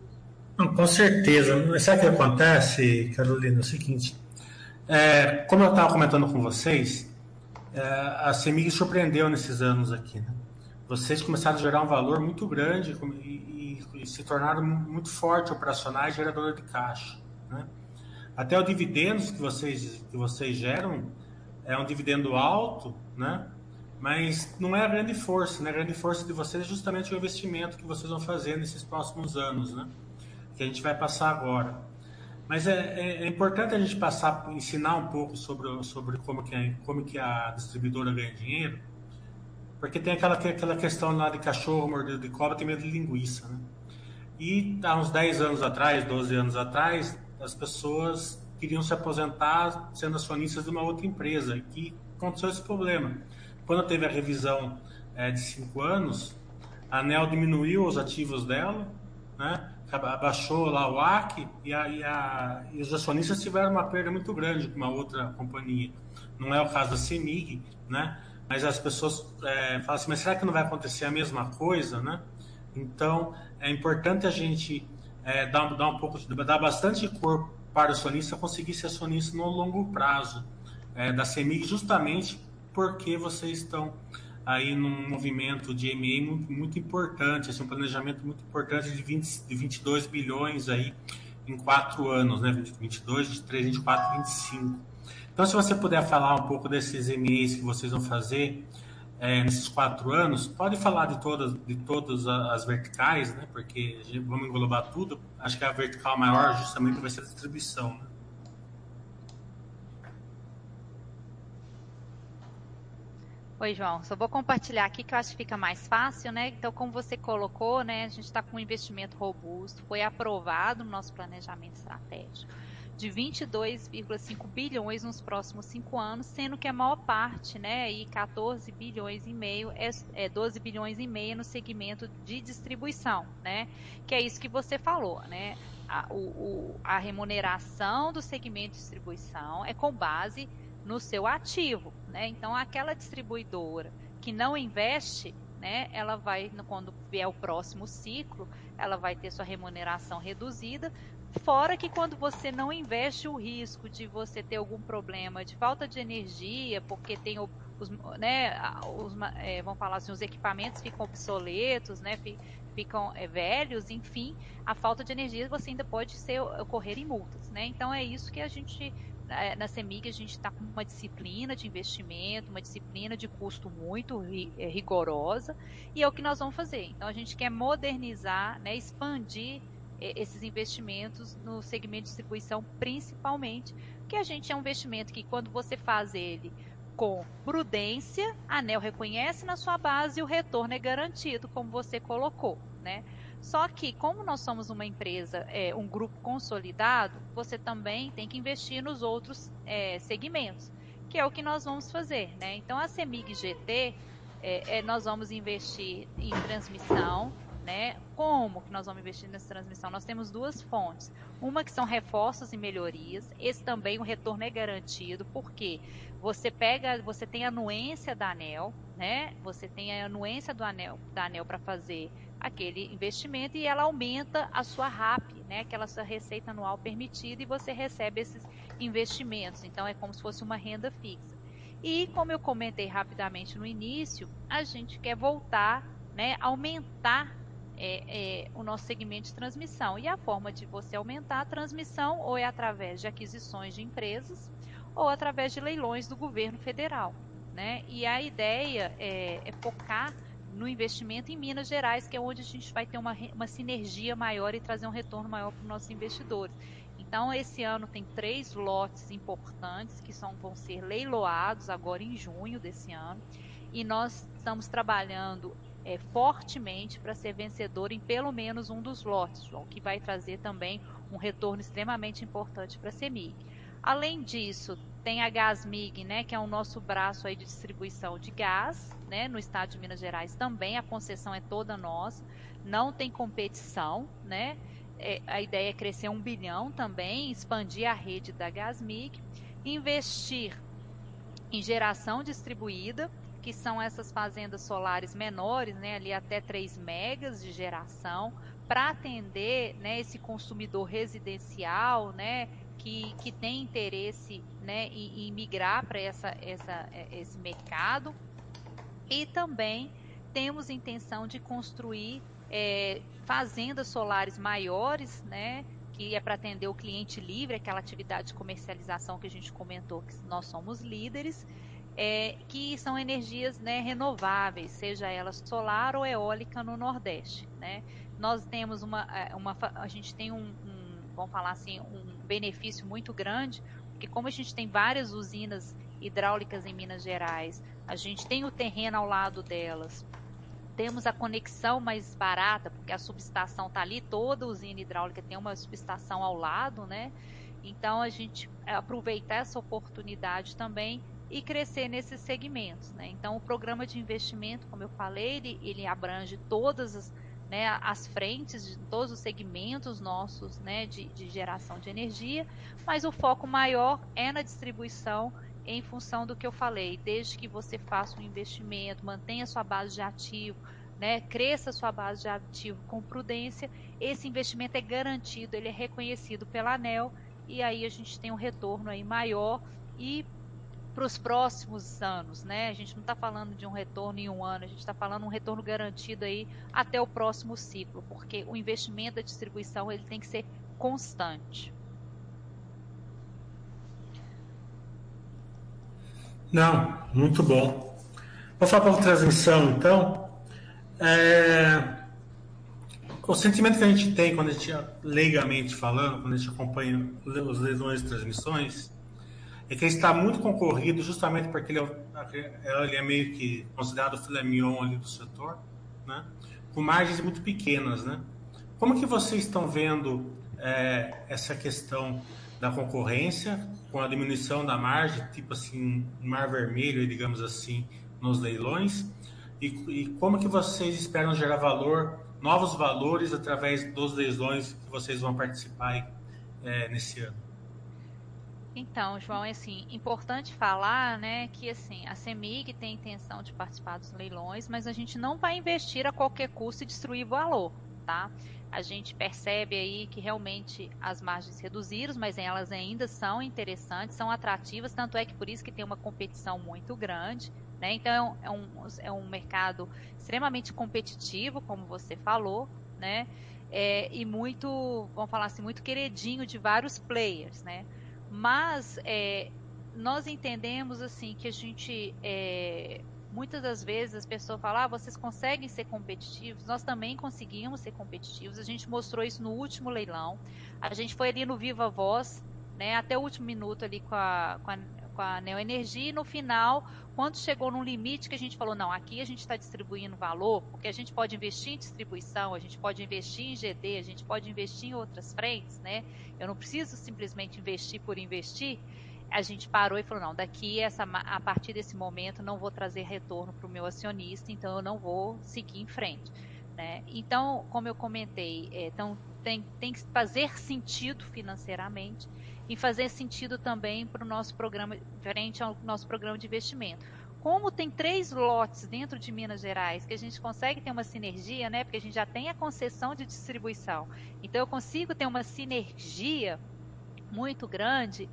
Com certeza. Sabe o que acontece, Carolina? É o seguinte, é, como eu estava comentando com vocês, é, a CEMIG surpreendeu nesses anos aqui. Né? Vocês começaram a gerar um valor muito grande e, e, e se tornaram muito forte operacionais gerador de caixa. Né? Até o dividendos que vocês, que vocês geram é um dividendo alto, né? Mas não é a grande força. Né? A grande força de vocês é justamente o investimento que vocês vão fazer nesses próximos anos, né? que a gente vai passar agora. Mas é, é, é, importante a gente passar, ensinar um pouco sobre, sobre como, que a, como que a distribuidora ganha dinheiro, porque tem aquela, aquela questão lá de cachorro mordido de cobra, tem medo de linguiça, né? E há uns 10 anos atrás, 12 anos atrás, as pessoas queriam se aposentar sendo acionistas de uma outra empresa, e aconteceu esse problema. Quando teve a revisão é, de 5 anos, a ANEL diminuiu os ativos dela, né? abaixou lá o AC e, a, e, a, e, os acionistas tiveram uma perda muito grande com uma outra companhia. Não é o caso da CEMIG, né? Mas as pessoas é, falam assim, mas será que não vai acontecer a mesma coisa, né? Então, é importante a gente é, dar, dar um pouco, dar bastante corpo para o acionista conseguir ser acionista no longo prazo é, da CEMIG, justamente porque vocês estão aí num movimento de M&A muito, muito, importante, assim, um planejamento muito importante de, 20, de 22 bilhões aí em quatro anos, né? 22, 23, 24, 25. Então, se você puder falar um pouco desses M&As que vocês vão fazer é, nesses quatro anos, pode falar de todas, de todas as verticais, né? Porque vamos englobar tudo. Acho que a vertical maior justamente vai ser a distribuição, né? Oi, João. Só vou compartilhar aqui que eu acho que fica mais fácil, né? Então, como você colocou, né, a gente está com um investimento robusto, foi aprovado no nosso planejamento estratégico de 22,5 bilhões nos próximos cinco anos, sendo que a maior parte, né, e 14 bilhões e meio, é, é 12 bilhões e meio no segmento de distribuição, né? Que é isso que você falou, né? A, o, a remuneração do segmento de distribuição é com base no seu ativo, né? Então, aquela distribuidora que não investe, né, ela vai, quando vier o próximo ciclo, ela vai ter sua remuneração reduzida. Fora que quando você não investe o risco de você ter algum problema de falta de energia, porque tem os, né, os, é, vamos falar assim, os equipamentos ficam obsoletos, né, ficam é, velhos, enfim, a falta de energia você ainda pode ser, ocorrer em multas, né? Então é isso que a gente na CEMIG a gente está com uma disciplina de investimento, uma disciplina de custo muito é, rigorosa, e é o que nós vamos fazer. Então a gente quer modernizar, né, expandir é, esses investimentos no segmento de distribuição, principalmente, porque a gente é um investimento que quando você faz ele com prudência, a ANEL reconhece na sua base e o retorno é garantido, como você colocou, né? Só que, como nós somos uma empresa, é, um grupo consolidado, você também tem que investir nos outros é, segmentos, que é o que nós vamos fazer. Né? Então, a CEMIG GT, é, é, nós vamos investir em transmissão. Né? Como que nós vamos investir nessa transmissão? Nós temos duas fontes. Uma que são reforços e melhorias. Esse também o retorno é garantido, porque você pega, você tem a anuência da ANEL, né? Você tem a anuência do ANEL, da ANEL para fazer aquele investimento e ela aumenta a sua RAP, né, aquela sua receita anual permitida e você recebe esses investimentos. Então é como se fosse uma renda fixa. E como eu comentei rapidamente no início, a gente quer voltar, né, aumentar é, é, o nosso segmento de transmissão. E a forma de você aumentar a transmissão ou é através de aquisições de empresas ou através de leilões do governo federal. Né? E a ideia é, é focar no investimento em Minas Gerais, que é onde a gente vai ter uma, uma sinergia maior e trazer um retorno maior para os nossos investidores. Então, esse ano tem três lotes importantes que são, vão ser leiloados agora em junho desse ano. e nós estamos trabalhando é, fortemente para ser vencedor em pelo menos um dos lotes, o que vai trazer também um retorno extremamente importante para a CEMIG. Além disso, tem a Gasmig, né, que é o nosso braço aí de distribuição de gás, né, no estado de Minas Gerais também, a concessão é toda nossa, não tem competição, né, é, a ideia é crescer um bilhão também, expandir a rede da Gasmig, investir em geração distribuída, que são essas fazendas solares menores, né, ali até 3 megas de geração, para atender né, esse consumidor residencial, né, que, que tem interesse né, em, em migrar para essa, essa, é, esse mercado. E também temos intenção de construir é, fazendas solares maiores, né, que é para atender o cliente livre, aquela atividade de comercialização que a gente comentou que nós somos líderes, é, que são energias né, renováveis, seja ela solar ou eólica no Nordeste. Né? Nós temos uma, é, uma a gente tem um, um, vamos falar assim, um benefício muito grande, porque como a gente tem várias usinas hidráulicas em Minas Gerais, a gente tem o terreno ao lado delas, temos a conexão mais barata, porque a subestação está ali, toda usina hidráulica tem uma subestação ao lado, né? Então a gente aproveitar essa oportunidade também e crescer nesses segmentos. Né? Então, o programa de investimento, como eu falei, ele, ele abrange todas as, né, as frentes de todos os segmentos nossos né, de, de geração de energia, mas o foco maior é na distribuição em função do que eu falei, desde que você faça um investimento, mantenha sua base de ativo, né, cresça sua base de ativo com prudência, esse investimento é garantido, ele é reconhecido pela ANEL e aí a gente tem um retorno aí maior e para os próximos anos, né? A gente não está falando de um retorno em um ano, a gente está falando um retorno garantido aí até o próximo ciclo, porque o investimento da distribuição ele tem que ser constante. Não, muito bom. Vou falar para a transmissão, então. É... O sentimento que a gente tem quando a gente, leigamente falando, quando a gente acompanha os leilões de transmissões, é que ele está muito concorrido justamente porque ele é, ele é meio que considerado o filé mignon ali do setor, né? com margens muito pequenas. Né? Como que vocês estão vendo é, essa questão da concorrência com a diminuição da margem, tipo assim, mar vermelho, digamos assim, nos leilões? E, e como que vocês esperam gerar valor, novos valores através dos leilões que vocês vão participar é, nesse ano? Então, João, é assim, importante falar, né, que assim, a CEMIG tem intenção de participar dos leilões, mas a gente não vai investir a qualquer custo e destruir valor, tá? A gente percebe aí que realmente as margens reduziram, mas elas ainda são interessantes, são atrativas, tanto é que por isso que tem uma competição muito grande, né? Então é um, é um mercado extremamente competitivo, como você falou, né? É, e muito, vamos falar assim, muito queridinho de vários players, né? Mas é, nós entendemos assim que a gente é, muitas das vezes as pessoas falam, ah, vocês conseguem ser competitivos, nós também conseguimos ser competitivos, a gente mostrou isso no último leilão, a gente foi ali no Viva Voz, né, até o último minuto ali com a, com a, com a Neoenergia, e no final, quando chegou num limite que a gente falou, não, aqui a gente está distribuindo valor, porque a gente pode investir em distribuição, a gente pode investir em GD, a gente pode investir em outras frentes, né? Eu não preciso simplesmente investir por investir. A gente parou e falou, não, daqui essa, a partir desse momento não vou trazer retorno para o meu acionista, então eu não vou seguir em frente. Né? Então, como eu comentei, é, então, tem, tem que fazer sentido financeiramente e fazer sentido também para o nosso programa, frente ao nosso programa de investimento. Como tem três lotes dentro de Minas Gerais, que a gente consegue ter uma sinergia, né? Porque a gente já tem a concessão de distribuição. Então eu consigo ter uma sinergia muito grande.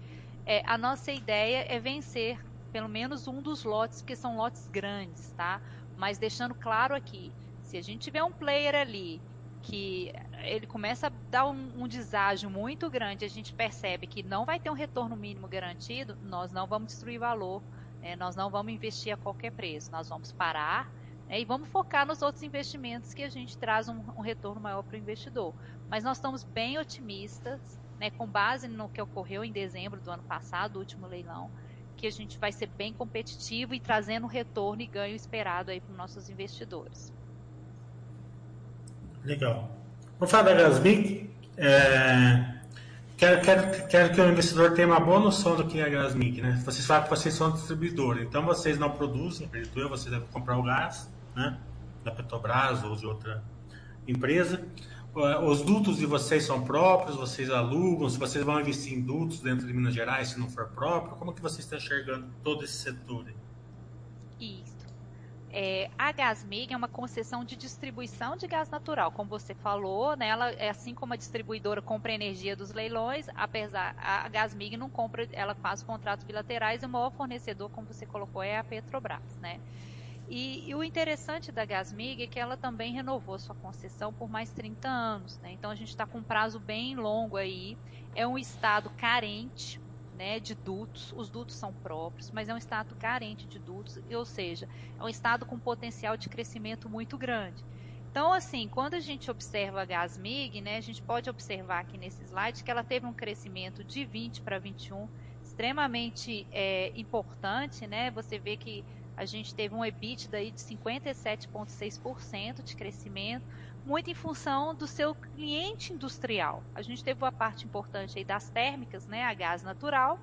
É, a nossa ideia é vencer pelo menos um dos lotes, que são lotes grandes, tá? Mas deixando claro aqui, se a gente tiver um player ali que ele começa a dar um, um deságio muito grande, a gente percebe que não vai ter um retorno mínimo garantido, nós não vamos destruir valor, né? nós não vamos investir a qualquer preço, nós vamos parar né? e vamos focar nos outros investimentos que a gente traz um, um retorno maior para o investidor. Mas nós estamos bem otimistas, né, com base no que ocorreu em dezembro do ano passado, o último leilão, que a gente vai ser bem competitivo e trazendo retorno e ganho esperado aí para os nossos investidores. Legal. Da Gasmic. É, quero, quero, quero que o investidor tenha uma boa noção do que é a Gasmic. Né? Vocês falam que vocês são distribuidor, então vocês não produzem, acredito eu, vocês devem comprar o gás né? da Petrobras ou de outra empresa. Os dutos de vocês são próprios, vocês alugam, se vocês vão investir em dutos dentro de Minas Gerais, se não for próprio, como que vocês estão enxergando todo esse setor? Isso. É, a Gasmig é uma concessão de distribuição de gás natural, como você falou, né, ela é assim como a distribuidora compra energia dos leilões, apesar a Gasmig não compra, ela faz contratos bilaterais e o maior fornecedor, como você colocou, é a Petrobras, né? E, e, o interessante da Gasmig é que ela também renovou sua concessão por mais 30 anos. Né? Então a gente está com um prazo bem longo aí. É um estado carente né, de dutos, os dutos são próprios, mas é um estado carente de dutos, ou seja, é um estado com potencial de crescimento muito grande. Então, assim, quando a gente observa a Gasmig, né, a gente pode observar aqui nesse slide que ela teve um crescimento de 20 para 21 extremamente é, importante, né? Você vê que a gente teve um EBITDA aí de 57,6% de crescimento, muito em função do seu cliente industrial. A gente teve uma parte importante aí das térmicas, né, a gás natural,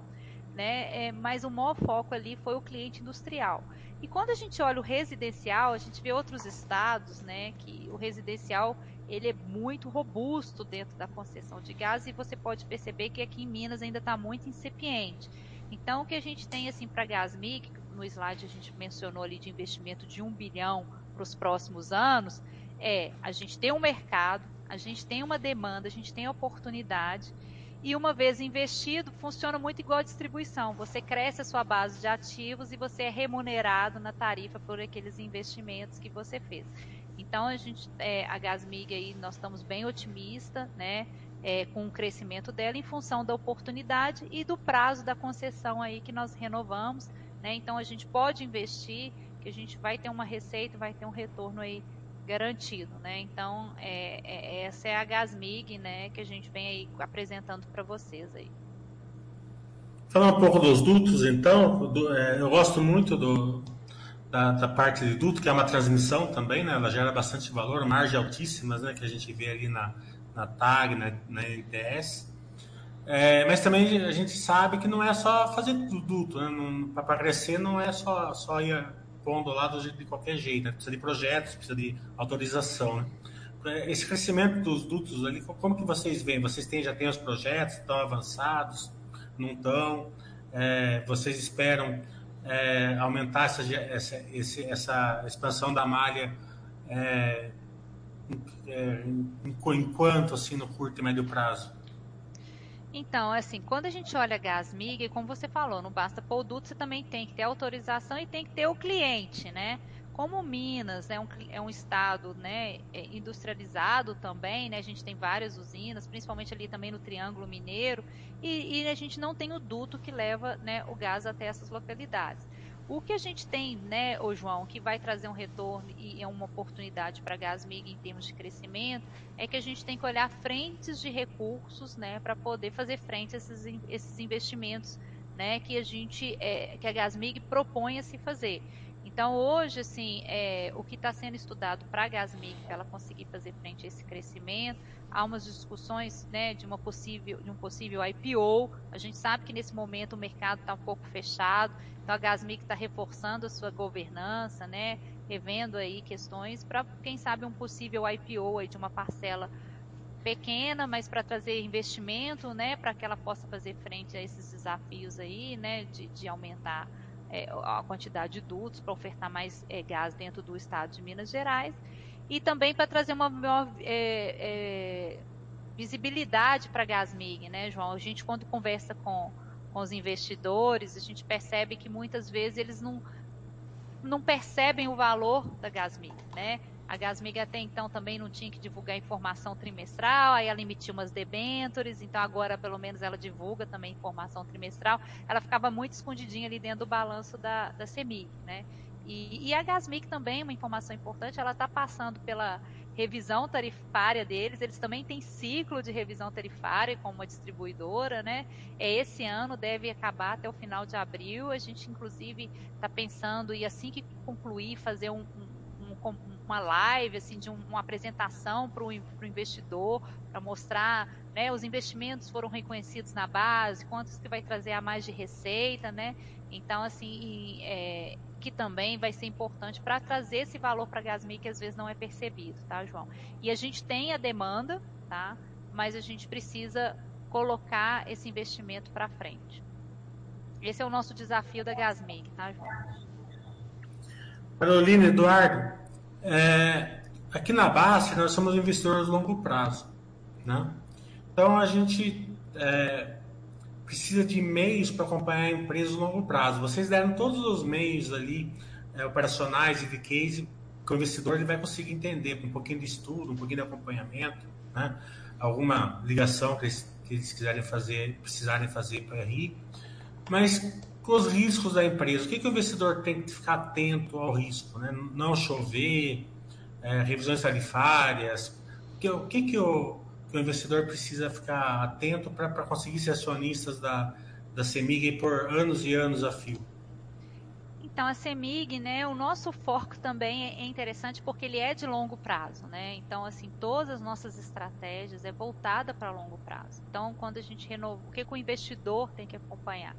né, é, mas o maior foco ali foi o cliente industrial. E quando a gente olha o residencial, a gente vê outros estados, né, que o residencial ele é muito robusto dentro da concessão de gás e você pode perceber que aqui em Minas ainda está muito incipiente. Então, o que a gente tem assim para Gasmic, no slide a gente mencionou ali de investimento de um bilhão para os próximos anos, é a gente tem um mercado, a gente tem uma demanda, a gente tem oportunidade e uma vez investido, funciona muito igual a distribuição. Você cresce a sua base de ativos e você é remunerado na tarifa por aqueles investimentos que você fez. Então a gente, é, a Gasmig aí, nós estamos bem otimistas, né? É, com o crescimento dela em função da oportunidade e do prazo da concessão aí que nós renovamos. Né? Então a gente pode investir, que a gente vai ter uma receita, vai ter um retorno aí garantido, né? Então é, é, essa é a Gasmig, né, que a gente vem aí apresentando para vocês aí. Falar um pouco dos dutos, então, do, é, eu gosto muito do, da, da, parte de duto, que é uma transmissão também, né? Ela gera bastante valor, margens altíssimas, né? Que a gente vê ali na, na TAG, na, na NTS. É, mas também a gente sabe que não é só fazer duto, né? Para crescer não é só, só ir pondo lá de, qualquer jeito, né? precisa de projetos, precisa de autorização. Né? Esse crescimento dos dutos ali, como que vocês veem? Vocês têm, já têm os projetos, estão avançados, não estão? É, vocês esperam é, aumentar essa, essa, esse, essa expansão da malha é, é enquanto, assim, no curto e médio prazo? Então, assim, quando a gente olha gás MIG, como você falou, não basta o duto, você também tem que ter autorização e tem que ter o cliente, né? Como Minas é um, é um estado né, é industrializado também, né? A gente tem várias usinas, principalmente ali também no Triângulo Mineiro, e, e a gente não tem o duto que leva né, o gás até essas localidades. O que a gente tem, né, ô João, que vai trazer um retorno e é uma oportunidade para a Gasmig em termos de crescimento, é que a gente tem que olhar frentes de recursos, né, para poder fazer frente a esses, esses investimentos, né, que a gente, é, que a Gasmig propõe a se fazer. Então, hoje, assim, é, o que está sendo estudado para a Gasmig, para ela conseguir fazer frente a esse crescimento, há umas discussões né, de, uma possível, de um possível IPO. A gente sabe que nesse momento o mercado está um pouco fechado, então a Gasmig está reforçando a sua governança, né, revendo aí questões para, quem sabe, um possível IPO aí de uma parcela pequena, mas para trazer investimento, né, para que ela possa fazer frente a esses desafios aí, né, de, de aumentar é, a quantidade de dutos para ofertar mais é, gás dentro do estado de Minas Gerais e também para trazer uma maior é, é, visibilidade para a Gasmig, né, João? A gente quando conversa com, com os investidores, a gente percebe que muitas vezes eles não, não percebem o valor da Gasmig, né? A Gasmig até então também não tinha que divulgar informação trimestral, aí ela emitiu umas debêntures, então agora pelo menos ela divulga também informação trimestral. Ela ficava muito escondidinha ali dentro do balanço da, da CEMIG, né? E, e a Gasmic também, uma informação importante, ela está passando pela revisão tarifária deles, eles também têm ciclo de revisão tarifária como uma distribuidora, né? É esse ano, deve acabar até o final de abril. A gente, inclusive, está pensando, e assim que concluir, fazer um, um, um, uma live, assim, de uma apresentação para o investidor, para mostrar, né? Os investimentos foram reconhecidos na base, quantos que vai trazer a mais de receita, né? Então, assim, é, que também vai ser importante para trazer esse valor para a Gasmi que às vezes não é percebido, tá, João? E a gente tem a demanda, tá? Mas a gente precisa colocar esse investimento para frente. Esse é o nosso desafio da Gasmi, tá, João? Carolina, Eduardo, é, aqui na base nós somos investidores de longo prazo, né? Então a gente é, precisa de meios para acompanhar a empresa no longo prazo. Vocês deram todos os meios ali, é, operacionais e de case, que o investidor ele vai conseguir entender, com um pouquinho de estudo, um pouquinho de acompanhamento, né? alguma ligação que eles, que eles quiserem fazer, precisarem fazer para RI, mas com os riscos da empresa, o que, que o investidor tem que ficar atento ao risco? Né? Não chover, é, revisões tarifárias, o que, o que, que o que o investidor precisa ficar atento para conseguir ser acionistas da, da CEMIG por anos e anos a fio? Então, a CEMIG, né, o nosso foco também é interessante porque ele é de longo prazo, né? Então, assim, todas as nossas estratégias é voltada para longo prazo. Então, quando a gente renova, o que, que o investidor tem que acompanhar?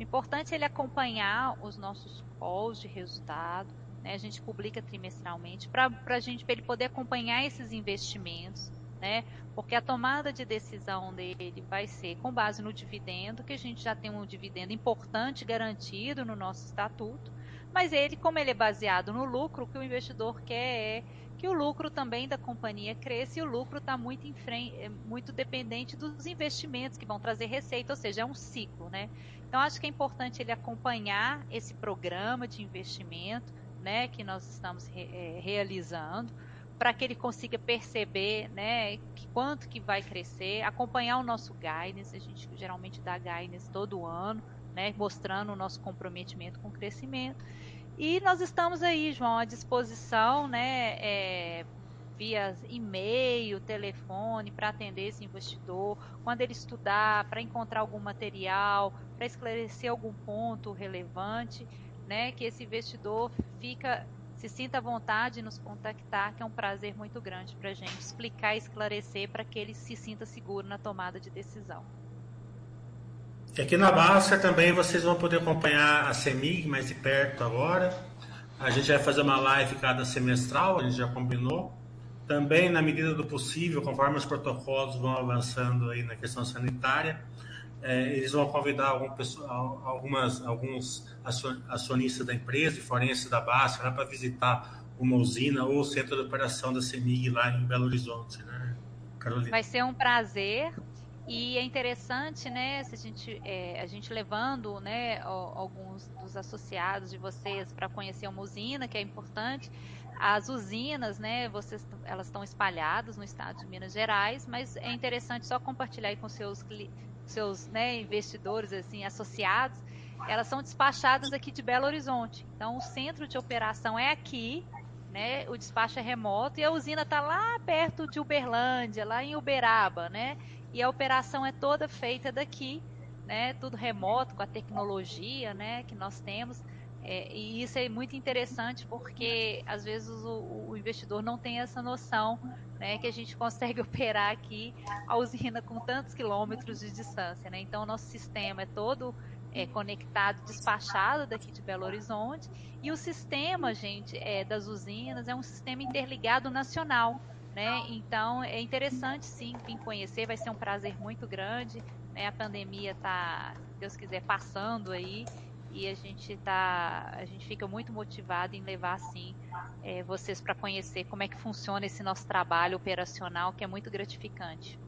Importante ele acompanhar os nossos calls de resultado, né? A gente publica trimestralmente para a gente, ele poder acompanhar esses investimentos, né? Porque a tomada de decisão dele vai ser com base no dividendo, que a gente já tem um dividendo importante garantido no nosso estatuto, mas ele, como ele é baseado no lucro, o que o investidor quer é que o lucro também da companhia cresça e o lucro está muito, é muito dependente dos investimentos que vão trazer receita, ou seja, é um ciclo, né? Então acho que é importante ele acompanhar esse programa de investimento, né, que nós estamos re, é, realizando para que ele consiga perceber, né, que quanto que vai crescer, acompanhar o nosso guidance, a gente geralmente dá guidance todo ano, né, mostrando o nosso comprometimento com o crescimento. E nós estamos aí, João, à disposição, né, é, via e-mail, telefone, para atender esse investidor, quando ele estudar, para encontrar algum material, para esclarecer algum ponto relevante, né, que esse investidor fica se sinta à vontade de nos contactar, que é um prazer muito grande para a gente explicar e esclarecer para que ele se sinta seguro na tomada de decisão. E aqui na Baster também vocês vão poder acompanhar a CEMIG mais de perto agora. A gente vai fazer uma live cada semestral, a gente já combinou. Também, na medida do possível, conforme os protocolos vão avançando aí na questão sanitária, é, eles vão convidar algum, algumas, alguns acionistas da empresa e forenses da Basta para visitar uma usina ou o centro de operação da CEMIG lá em Belo Horizonte, né, Carolina? Vai ser um prazer e é interessante, né, se a gente, é, a gente levando, né, alguns dos associados de vocês para conhecer uma usina, que é importante. As usinas, né, vocês, elas estão espalhadas no estado de Minas Gerais, mas é interessante só compartilhar com seus seus né, investidores assim associados, elas são despachadas aqui de Belo Horizonte. Então o centro de operação é aqui, né? O despacho é remoto e a usina está lá perto de Uberlândia, lá em Uberaba, né? E a operação é toda feita daqui, né? Tudo remoto com a tecnologia, né? Que nós temos. É, e isso é muito interessante porque às vezes o, o, investidor não tem essa noção né, que a gente consegue operar aqui a usina com tantos quilômetros de distância. Né? Então, o nosso sistema é todo é, conectado, despachado daqui de Belo Horizonte. E o sistema, gente, é, das usinas é um sistema interligado nacional. Né? Então, é interessante sim vir conhecer, vai ser um prazer muito grande. Né? A pandemia está, Deus quiser, passando aí e a gente tá, a gente fica muito motivado em levar assim é, vocês para conhecer como é que funciona esse nosso trabalho operacional, que é muito gratificante.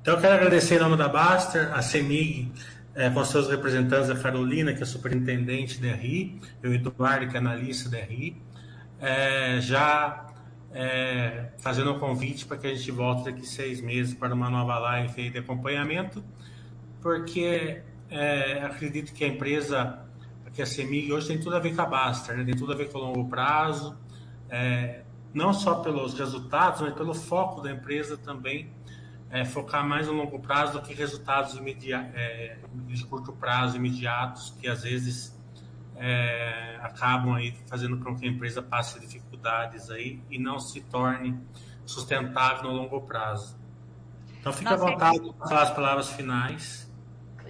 Então eu quero agradecer em nome da Baster, a CEMIG, é, com seus representantes, a Carolina, que é superintendente da RI, e o Eduardo, que é analista da RI, é, já é, fazendo um convite para que a gente volte daqui seis meses para uma nova live de acompanhamento, porque é, acredito que a empresa, que a CEMIG hoje tem tudo a ver com a Baster, né? tem tudo a ver com o longo prazo, é, não só pelos resultados, mas pelo foco da empresa também, é, focar mais no longo prazo do que resultados é, de curto prazo imediatos, que às vezes é, acabam aí fazendo com que a empresa passe dificuldades aí e não se torne sustentável no longo prazo. Então fique à vontade para falar as palavras finais.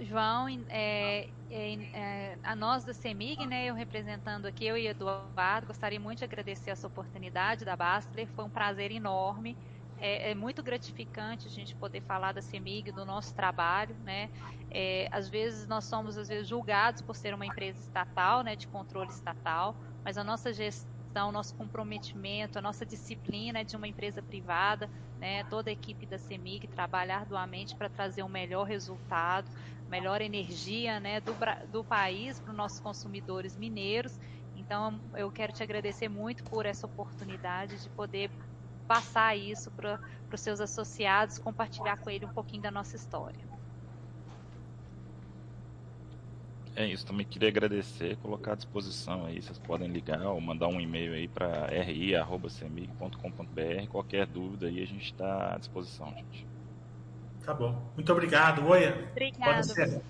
João, é, é, é, a nós da CEMIG, né, eu representando aqui, eu e Eduardo, gostaria muito de agradecer essa oportunidade da Bastler, foi um prazer enorme, é, é, muito gratificante a gente poder falar da CEMIG, do nosso trabalho, né, é, às vezes nós somos às vezes julgados por ser uma empresa estatal, né, de controle estatal, mas a nossa gestão, o nosso comprometimento, a nossa disciplina é de uma empresa privada, né, toda a equipe da CEMIG trabalha arduamente para trazer um melhor resultado, melhor energia né, do, do país para os nossos consumidores mineiros. Então, eu quero te agradecer muito por essa oportunidade de poder passar isso para os seus associados, compartilhar com ele um pouquinho da nossa história. É isso, também queria agradecer, colocar à disposição aí, vocês podem ligar ou mandar um e-mail aí para ri.cemig.com.br, qualquer dúvida aí a gente está à disposição, gente. Tá bom. Muito obrigado, Oia. Obrigado.